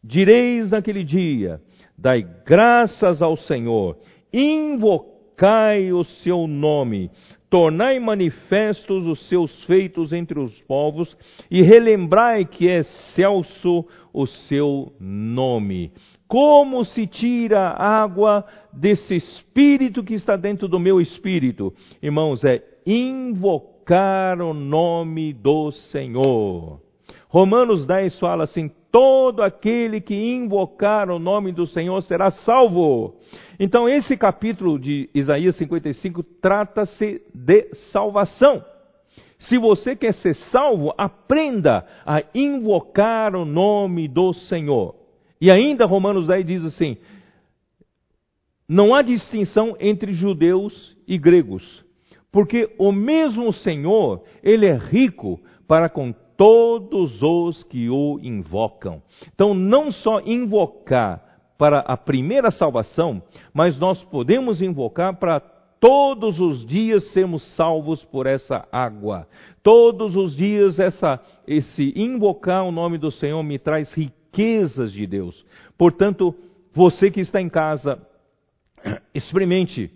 Speaker 1: Direis naquele dia: Dai graças ao Senhor, invocai o seu nome, tornai manifestos os seus feitos entre os povos e relembrai que é excelso o seu nome. Como se tira água desse espírito que está dentro do meu espírito? Irmãos, é invocar o nome do Senhor. Romanos 10 fala assim: todo aquele que invocar o nome do Senhor será salvo. Então, esse capítulo de Isaías 55 trata-se de salvação. Se você quer ser salvo, aprenda a invocar o nome do Senhor. E ainda Romanos 10 diz assim: não há distinção entre judeus e gregos, porque o mesmo Senhor, ele é rico para com todos os que o invocam. Então, não só invocar para a primeira salvação, mas nós podemos invocar para todos os dias sermos salvos por essa água. Todos os dias essa, esse invocar o nome do Senhor me traz riquezas de Deus. Portanto, você que está em casa, experimente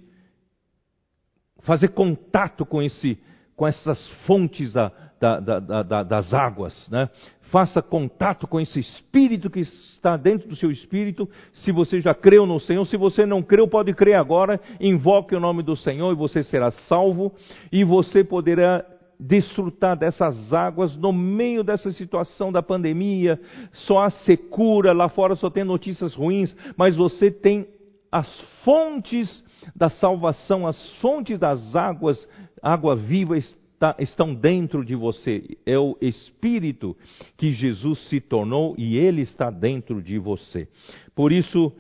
Speaker 1: fazer contato com esse com essas fontes da, da, da, das águas, né? Faça contato com esse espírito que está dentro do seu espírito. Se você já creu no Senhor, se você não creu, pode crer agora. Invoque o nome do Senhor e você será salvo e você poderá desfrutar dessas águas no meio dessa situação da pandemia. Só há secura, lá fora só tem notícias ruins, mas você tem as fontes da salvação, as fontes das águas, água viva está, estão dentro de você. É o Espírito que Jesus se tornou e ele está dentro de você. Por isso,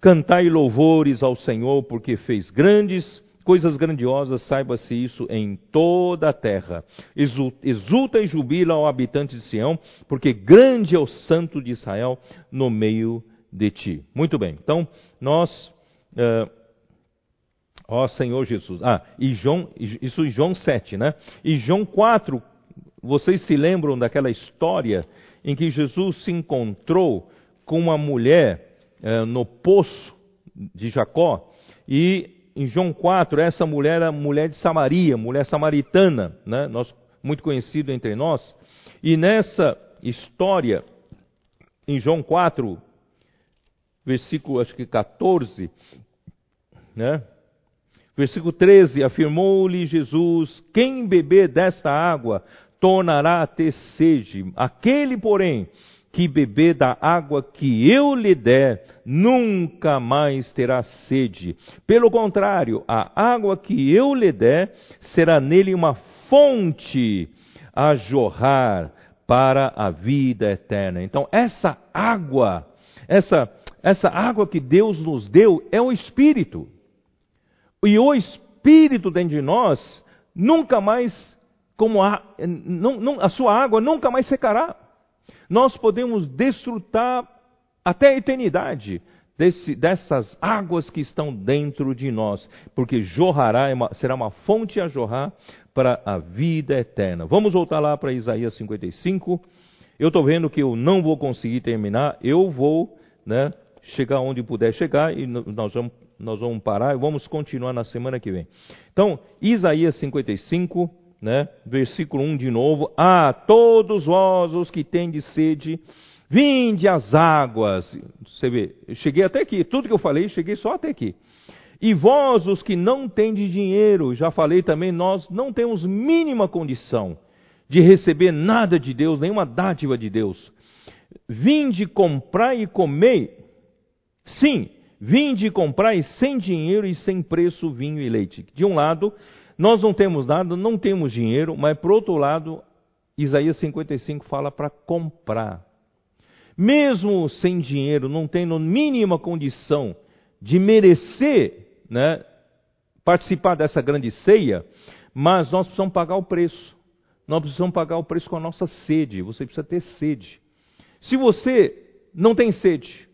Speaker 1: cantai louvores ao Senhor, porque fez grandes coisas grandiosas, saiba-se isso em toda a terra. Exulta e jubila ao habitante de Sião, porque grande é o santo de Israel no meio de ti. Muito bem, então nós uh, Ó Senhor Jesus. Ah, e João, isso em João 7, né? E João 4, vocês se lembram daquela história em que Jesus se encontrou com uma mulher eh, no poço de Jacó e em João 4, essa mulher era mulher de Samaria, mulher samaritana, né? Nós, muito conhecido entre nós. E nessa história, em João 4, versículo acho que 14, né? Versículo 13: Afirmou-lhe Jesus: Quem beber desta água tornará a ter sede. Aquele, porém, que beber da água que eu lhe der, nunca mais terá sede. Pelo contrário, a água que eu lhe der será nele uma fonte a jorrar para a vida eterna. Então, essa água, essa, essa água que Deus nos deu é o Espírito. E o Espírito dentro de nós nunca mais, como a, não, não, a sua água nunca mais secará. Nós podemos desfrutar até a eternidade desse, dessas águas que estão dentro de nós, porque jorrará, é será uma fonte a jorrar para a vida eterna. Vamos voltar lá para Isaías 55. Eu estou vendo que eu não vou conseguir terminar, eu vou né, chegar onde puder chegar e nós vamos nós vamos parar e vamos continuar na semana que vem. Então, Isaías 55, né? Versículo 1 de novo. Ah, todos vós os que tendes sede, vinde às águas. Você vê, cheguei até aqui, tudo que eu falei, cheguei só até aqui. E vós, os que não tendes dinheiro, já falei também, nós não temos mínima condição de receber nada de Deus, nenhuma dádiva de Deus. Vinde comprar e comer. Sim, vinde comprar e sem dinheiro e sem preço vinho e leite. De um lado, nós não temos nada, não temos dinheiro, mas por outro lado, Isaías 55 fala para comprar. Mesmo sem dinheiro, não tendo mínima condição de merecer né, participar dessa grande ceia, mas nós precisamos pagar o preço. Nós precisamos pagar o preço com a nossa sede. Você precisa ter sede. Se você não tem sede,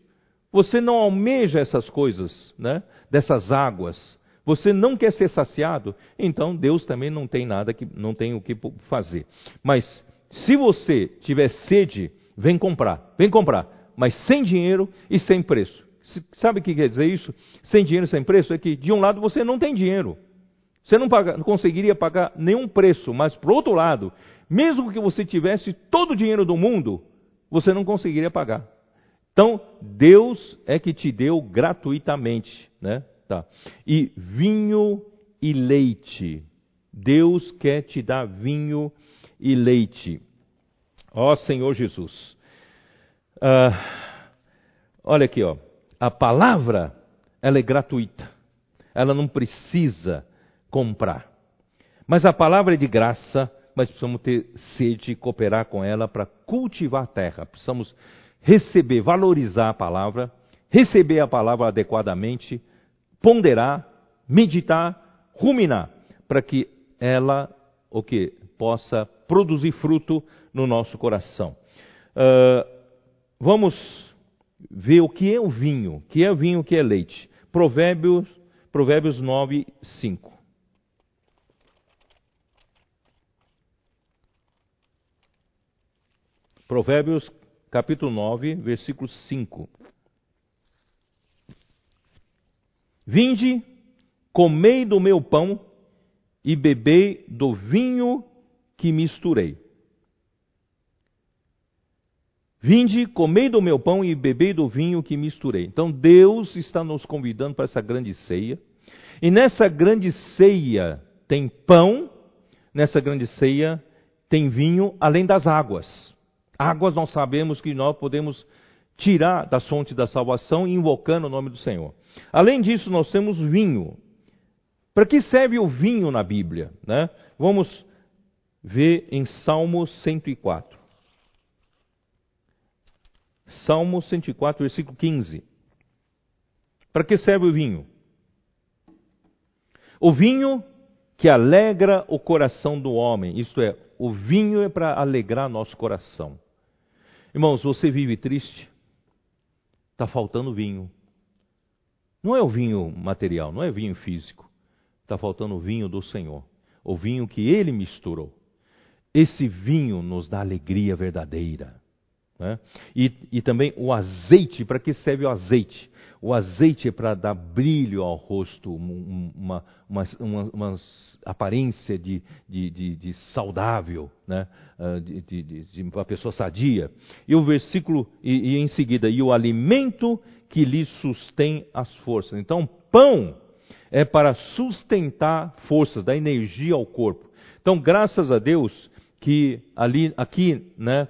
Speaker 1: você não almeja essas coisas, né, dessas águas, você não quer ser saciado, então Deus também não tem nada que não tem o que fazer. Mas se você tiver sede, vem comprar, vem comprar, mas sem dinheiro e sem preço. Sabe o que quer dizer isso? Sem dinheiro, sem preço? É que, de um lado, você não tem dinheiro. Você não, paga, não conseguiria pagar nenhum preço, mas, por outro lado, mesmo que você tivesse todo o dinheiro do mundo, você não conseguiria pagar. Então, Deus é que te deu gratuitamente. Né? Tá. E vinho e leite. Deus quer te dar vinho e leite. Ó Senhor Jesus. Ah, olha aqui, ó a palavra, ela é gratuita. Ela não precisa comprar. Mas a palavra é de graça, mas precisamos ter sede e cooperar com ela para cultivar a terra. Precisamos receber, valorizar a palavra, receber a palavra adequadamente, ponderar, meditar, ruminar, para que ela o que possa produzir fruto no nosso coração. Uh, vamos ver o que é o vinho, que é vinho, o que é leite. Provérbios, Provérbios 9, 5. Provérbios capítulo 9, versículo 5. Vinde, comei do meu pão e bebei do vinho que misturei. Vinde, comei do meu pão e bebei do vinho que misturei. Então Deus está nos convidando para essa grande ceia. E nessa grande ceia tem pão, nessa grande ceia tem vinho, além das águas. Águas nós sabemos que nós podemos tirar da fonte da salvação invocando o nome do Senhor. Além disso, nós temos vinho. Para que serve o vinho na Bíblia? Né? Vamos ver em Salmo 104. Salmo 104, versículo 15. Para que serve o vinho? O vinho que alegra o coração do homem, isto é, o vinho é para alegrar nosso coração. Irmãos, você vive triste? Está faltando vinho. Não é o vinho material, não é vinho físico. Está faltando o vinho do Senhor. O vinho que Ele misturou. Esse vinho nos dá alegria verdadeira. Né? E, e também o azeite, para que serve o azeite? O azeite é para dar brilho ao rosto, uma, uma, uma, uma aparência de, de, de, de saudável, né? Ah, de, uma pessoa sadia. E o versículo, e, e em seguida, e o alimento que lhe sustém as forças. Então, pão é para sustentar forças, dar energia ao corpo. Então, graças a Deus que ali, aqui, né,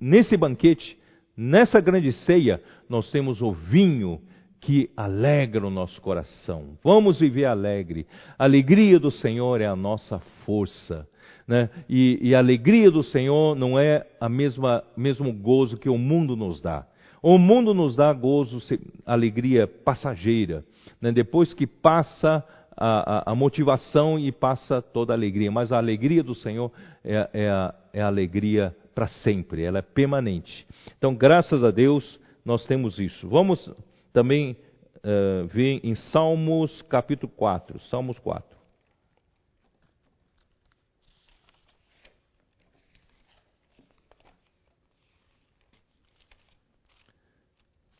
Speaker 1: nesse banquete, nessa grande ceia, nós temos o vinho que alegra o nosso coração. Vamos viver alegre. A alegria do Senhor é a nossa força. Né? E, e, a alegria do Senhor não é a mesma mesmo gozo que o mundo nos dá. O mundo nos dá gozo, alegria passageira. Né? Depois que passa a, a, a, motivação e passa toda a alegria. Mas a alegria do Senhor é, é, a, é a alegria para sempre, ela é permanente. Então, graças a Deus, nós temos isso. Vamos também uh, ver em Salmos capítulo 4. Salmos 4.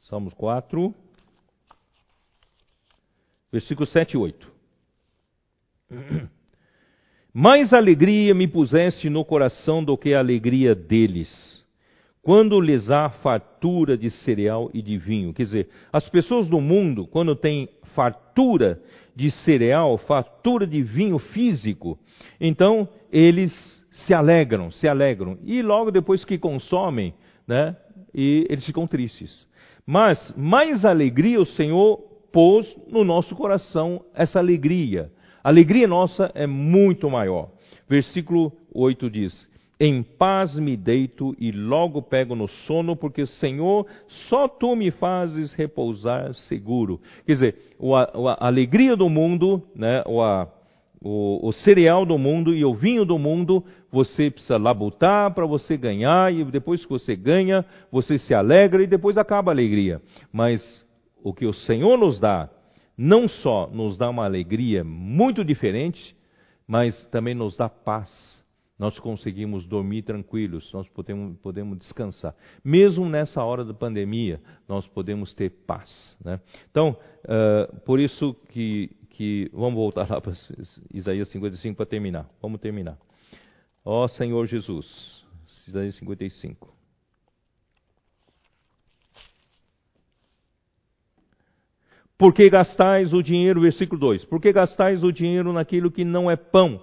Speaker 1: Salmos 4, versículos 7 e 8. Mais alegria me puseste no coração do que a alegria deles, quando lhes há fartura de cereal e de vinho. Quer dizer, as pessoas do mundo, quando têm fartura de cereal, fartura de vinho físico, então eles se alegram, se alegram. E logo depois que consomem, né, e eles ficam tristes. Mas mais alegria o Senhor pôs no nosso coração essa alegria. Alegria nossa é muito maior. Versículo 8 diz: Em paz me deito e logo pego no sono, porque Senhor, só tu me fazes repousar seguro. Quer dizer, a, a alegria do mundo, né, a, o, o, cereal do mundo e o vinho do mundo, você precisa labutar para você ganhar, e depois que você ganha, você se alegra e depois acaba a alegria. Mas o que o Senhor nos dá, não só nos dá uma alegria muito diferente, mas também nos dá paz. Nós conseguimos dormir tranquilos, nós podemos, podemos descansar. Mesmo nessa hora da pandemia, nós podemos ter paz. Né? Então, uh, por isso que, que. Vamos voltar lá para Isaías 55 para terminar. Vamos terminar. Ó Senhor Jesus, Isaías 55. Por que gastais o dinheiro, versículo 2: Por que gastais o dinheiro naquilo que não é pão,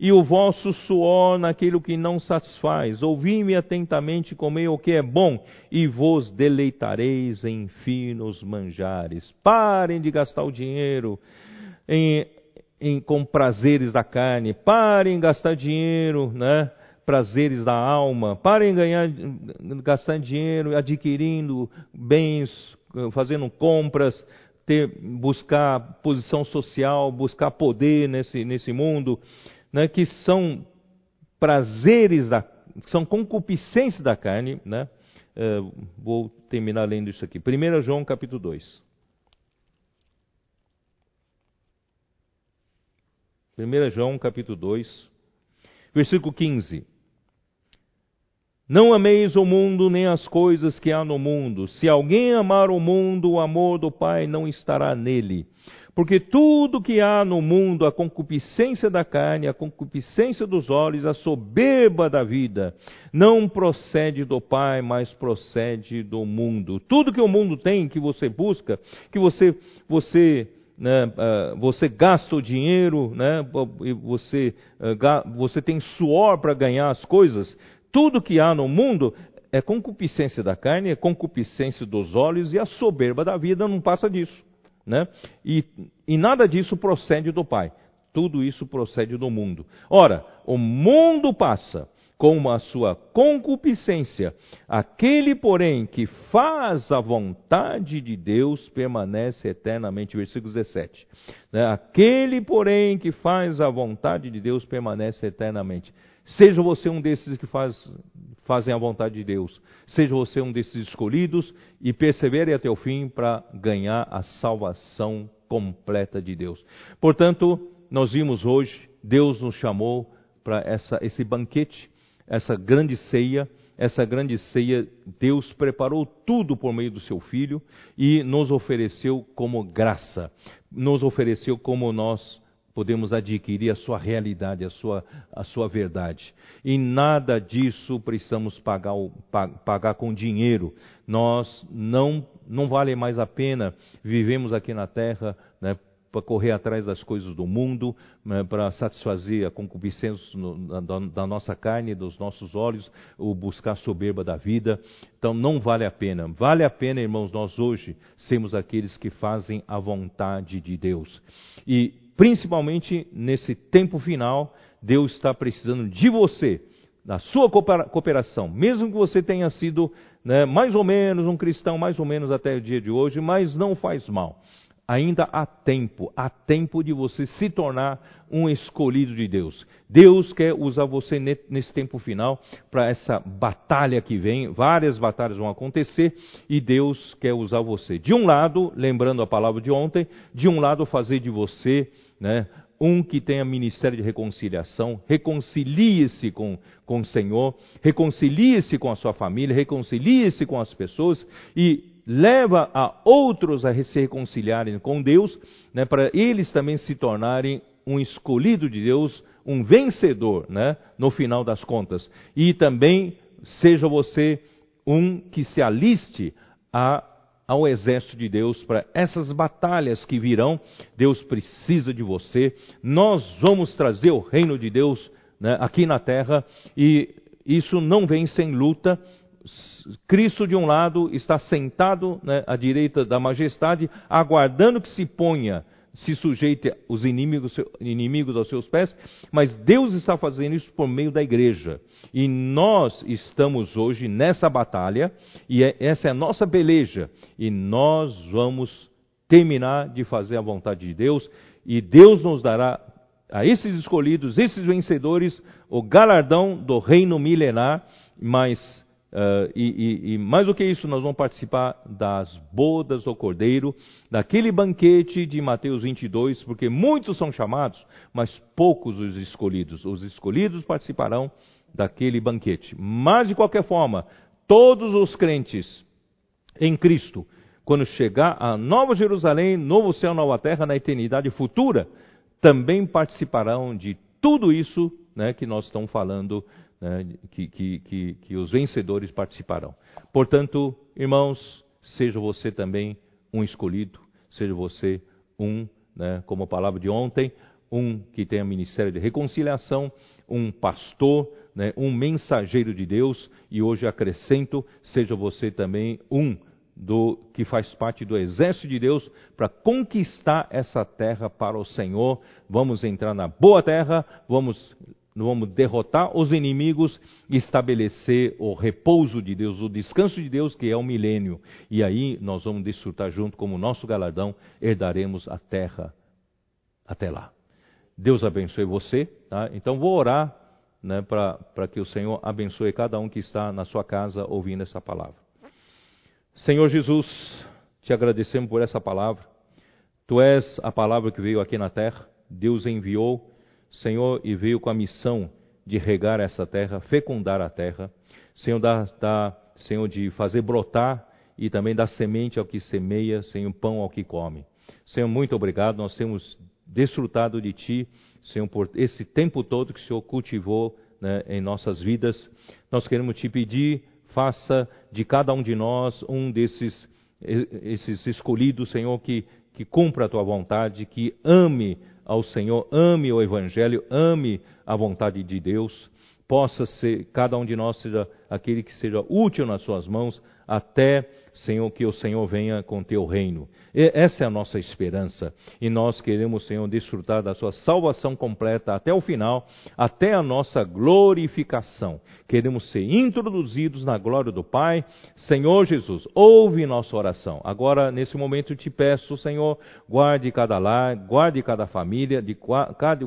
Speaker 1: e o vosso suor naquilo que não satisfaz? Ouvi-me atentamente, comei o que é bom, e vos deleitareis em finos manjares. Parem de gastar o dinheiro em, em, com prazeres da carne, parem de gastar dinheiro, né? prazeres da alma, parem ganhar, gastar dinheiro adquirindo bens, fazendo compras, ter, buscar posição social, buscar poder nesse, nesse mundo, né, que são prazeres, da, são concupiscências da carne. Né? Uh, vou terminar lendo isso aqui. 1 João capítulo 2. 1 João capítulo 2, versículo 15. Não ameis o mundo nem as coisas que há no mundo. Se alguém amar o mundo, o amor do Pai não estará nele. Porque tudo que há no mundo, a concupiscência da carne, a concupiscência dos olhos, a soberba da vida, não procede do Pai, mas procede do mundo. Tudo que o mundo tem, que você busca, que você, você né, uh, você gasta o dinheiro, né, você, uh, você tem suor para ganhar as coisas, tudo que há no mundo é concupiscência da carne, é concupiscência dos olhos e a soberba da vida não passa disso. Né? E, e nada disso procede do Pai. Tudo isso procede do mundo. Ora, o mundo passa com a sua concupiscência. Aquele, porém, que faz a vontade de Deus permanece eternamente. Versículo 17. Né? Aquele, porém, que faz a vontade de Deus permanece eternamente. Seja você um desses que faz, fazem a vontade de Deus. Seja você um desses escolhidos e persevere até o fim para ganhar a salvação completa de Deus. Portanto, nós vimos hoje, Deus nos chamou para esse banquete, essa grande ceia. Essa grande ceia, Deus preparou tudo por meio do seu Filho e nos ofereceu como graça, nos ofereceu como nós podemos adquirir a sua realidade, a sua, a sua verdade. E nada disso precisamos pagar, pagar com dinheiro. Nós não, não vale mais a pena vivemos aqui na terra né, para correr atrás das coisas do mundo, né, para satisfazer a concupiscência da, da, nossa carne, dos nossos olhos, o buscar a soberba da vida. Então não vale a pena. Vale a pena, irmãos, nós hoje sermos aqueles que fazem a vontade de Deus. E principalmente nesse tempo final, Deus está precisando de você, da sua cooperação, mesmo que você tenha sido né, mais ou menos um cristão, mais ou menos até o dia de hoje, mas não faz mal. Ainda há tempo, há tempo de você se tornar um escolhido de Deus. Deus quer usar você nesse tempo final para essa batalha que vem. Várias batalhas vão acontecer e Deus quer usar você. De um lado, lembrando a palavra de ontem, de um lado fazer de você né? Um que tenha ministério de reconciliação, reconcilie-se com, com o Senhor, reconcilie-se com a sua família, reconcilie-se com as pessoas e leva a outros a se reconciliarem com Deus, né, para eles também se tornarem um escolhido de Deus, um vencedor, né, no final das contas. E também seja você um que se aliste a, ao exército de Deus para essas batalhas que virão. Deus precisa de você. Nós vamos trazer o reino de Deus né, aqui na terra e isso não vem sem luta. Cristo, de um lado, está sentado né, à direita da majestade, aguardando que se ponha se sujeite os inimigos, inimigos aos seus pés, mas Deus está fazendo isso por meio da igreja. E nós estamos hoje nessa batalha, e é, essa é a nossa peleja, e nós vamos terminar de fazer a vontade de Deus, e Deus nos dará a esses escolhidos, esses vencedores, o galardão do reino milenar, mas Uh, e, e, e, mais do que isso, nós vamos participar das bodas do Cordeiro, daquele banquete de Mateus 22, porque muitos são chamados, mas poucos os escolhidos. Os escolhidos participarão daquele banquete. Mas, de qualquer forma, todos os crentes em Cristo, quando chegar a Nova Jerusalém, novo céu, nova terra, na eternidade futura, também participarão de tudo isso né, que nós estamos falando né, que, que, que, que os vencedores participarão. Portanto, irmãos, seja você também um escolhido, seja você um, né, como a palavra de ontem, um que tenha ministério de reconciliação, um pastor, né, um mensageiro de Deus, e hoje acrescento, seja você também um do que faz parte do exército de Deus para conquistar essa terra para o Senhor. Vamos entrar na boa terra, vamos vamos derrotar os inimigos e estabelecer o repouso de Deus, o descanso de Deus, que é o milênio. E aí nós vamos desfrutar junto como nosso galardão, herdaremos a terra até lá. Deus abençoe você. Tá? Então vou orar né, para que o Senhor abençoe cada um que está na sua casa ouvindo essa palavra. Senhor Jesus, te agradecemos por essa palavra. Tu és a palavra que veio aqui na terra. Deus enviou Senhor, e veio com a missão de regar essa terra, fecundar a terra. Senhor, dá, dá, Senhor, de fazer brotar e também dar semente ao que semeia, Senhor, pão ao que come. Senhor, muito obrigado. Nós temos desfrutado de Ti, Senhor, por esse tempo todo que o Senhor cultivou né, em nossas vidas. Nós queremos Te pedir, faça de cada um de nós um desses esses escolhidos, Senhor, que, que cumpra a Tua vontade, que ame ao Senhor, ame o Evangelho, ame a vontade de Deus, possa ser, cada um de nós seja aquele que seja útil nas suas mãos, até, Senhor, que o Senhor venha com teu reino. E essa é a nossa esperança. E nós queremos, Senhor, desfrutar da sua salvação completa até o final, até a nossa glorificação. Queremos ser introduzidos na glória do Pai. Senhor Jesus, ouve nossa oração. Agora, nesse momento, te peço, Senhor, guarde cada lar, guarde cada família, de,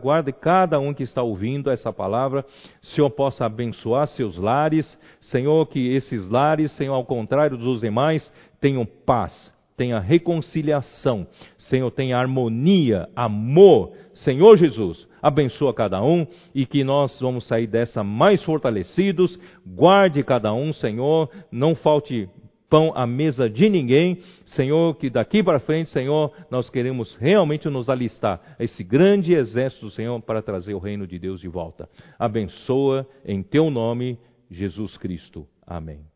Speaker 1: guarde cada um que está ouvindo essa palavra. Senhor, possa abençoar seus lares. Senhor, que esses lares, Senhor, ao contrário dos demais, tenham paz, tenha reconciliação, Senhor, tenha harmonia, amor. Senhor Jesus, abençoa cada um e que nós vamos sair dessa mais fortalecidos. Guarde cada um, Senhor, não falte pão à mesa de ninguém. Senhor, que daqui para frente, Senhor, nós queremos realmente nos alistar a esse grande exército, Senhor, para trazer o reino de Deus de volta. Abençoa em teu nome, Jesus Cristo. Amém.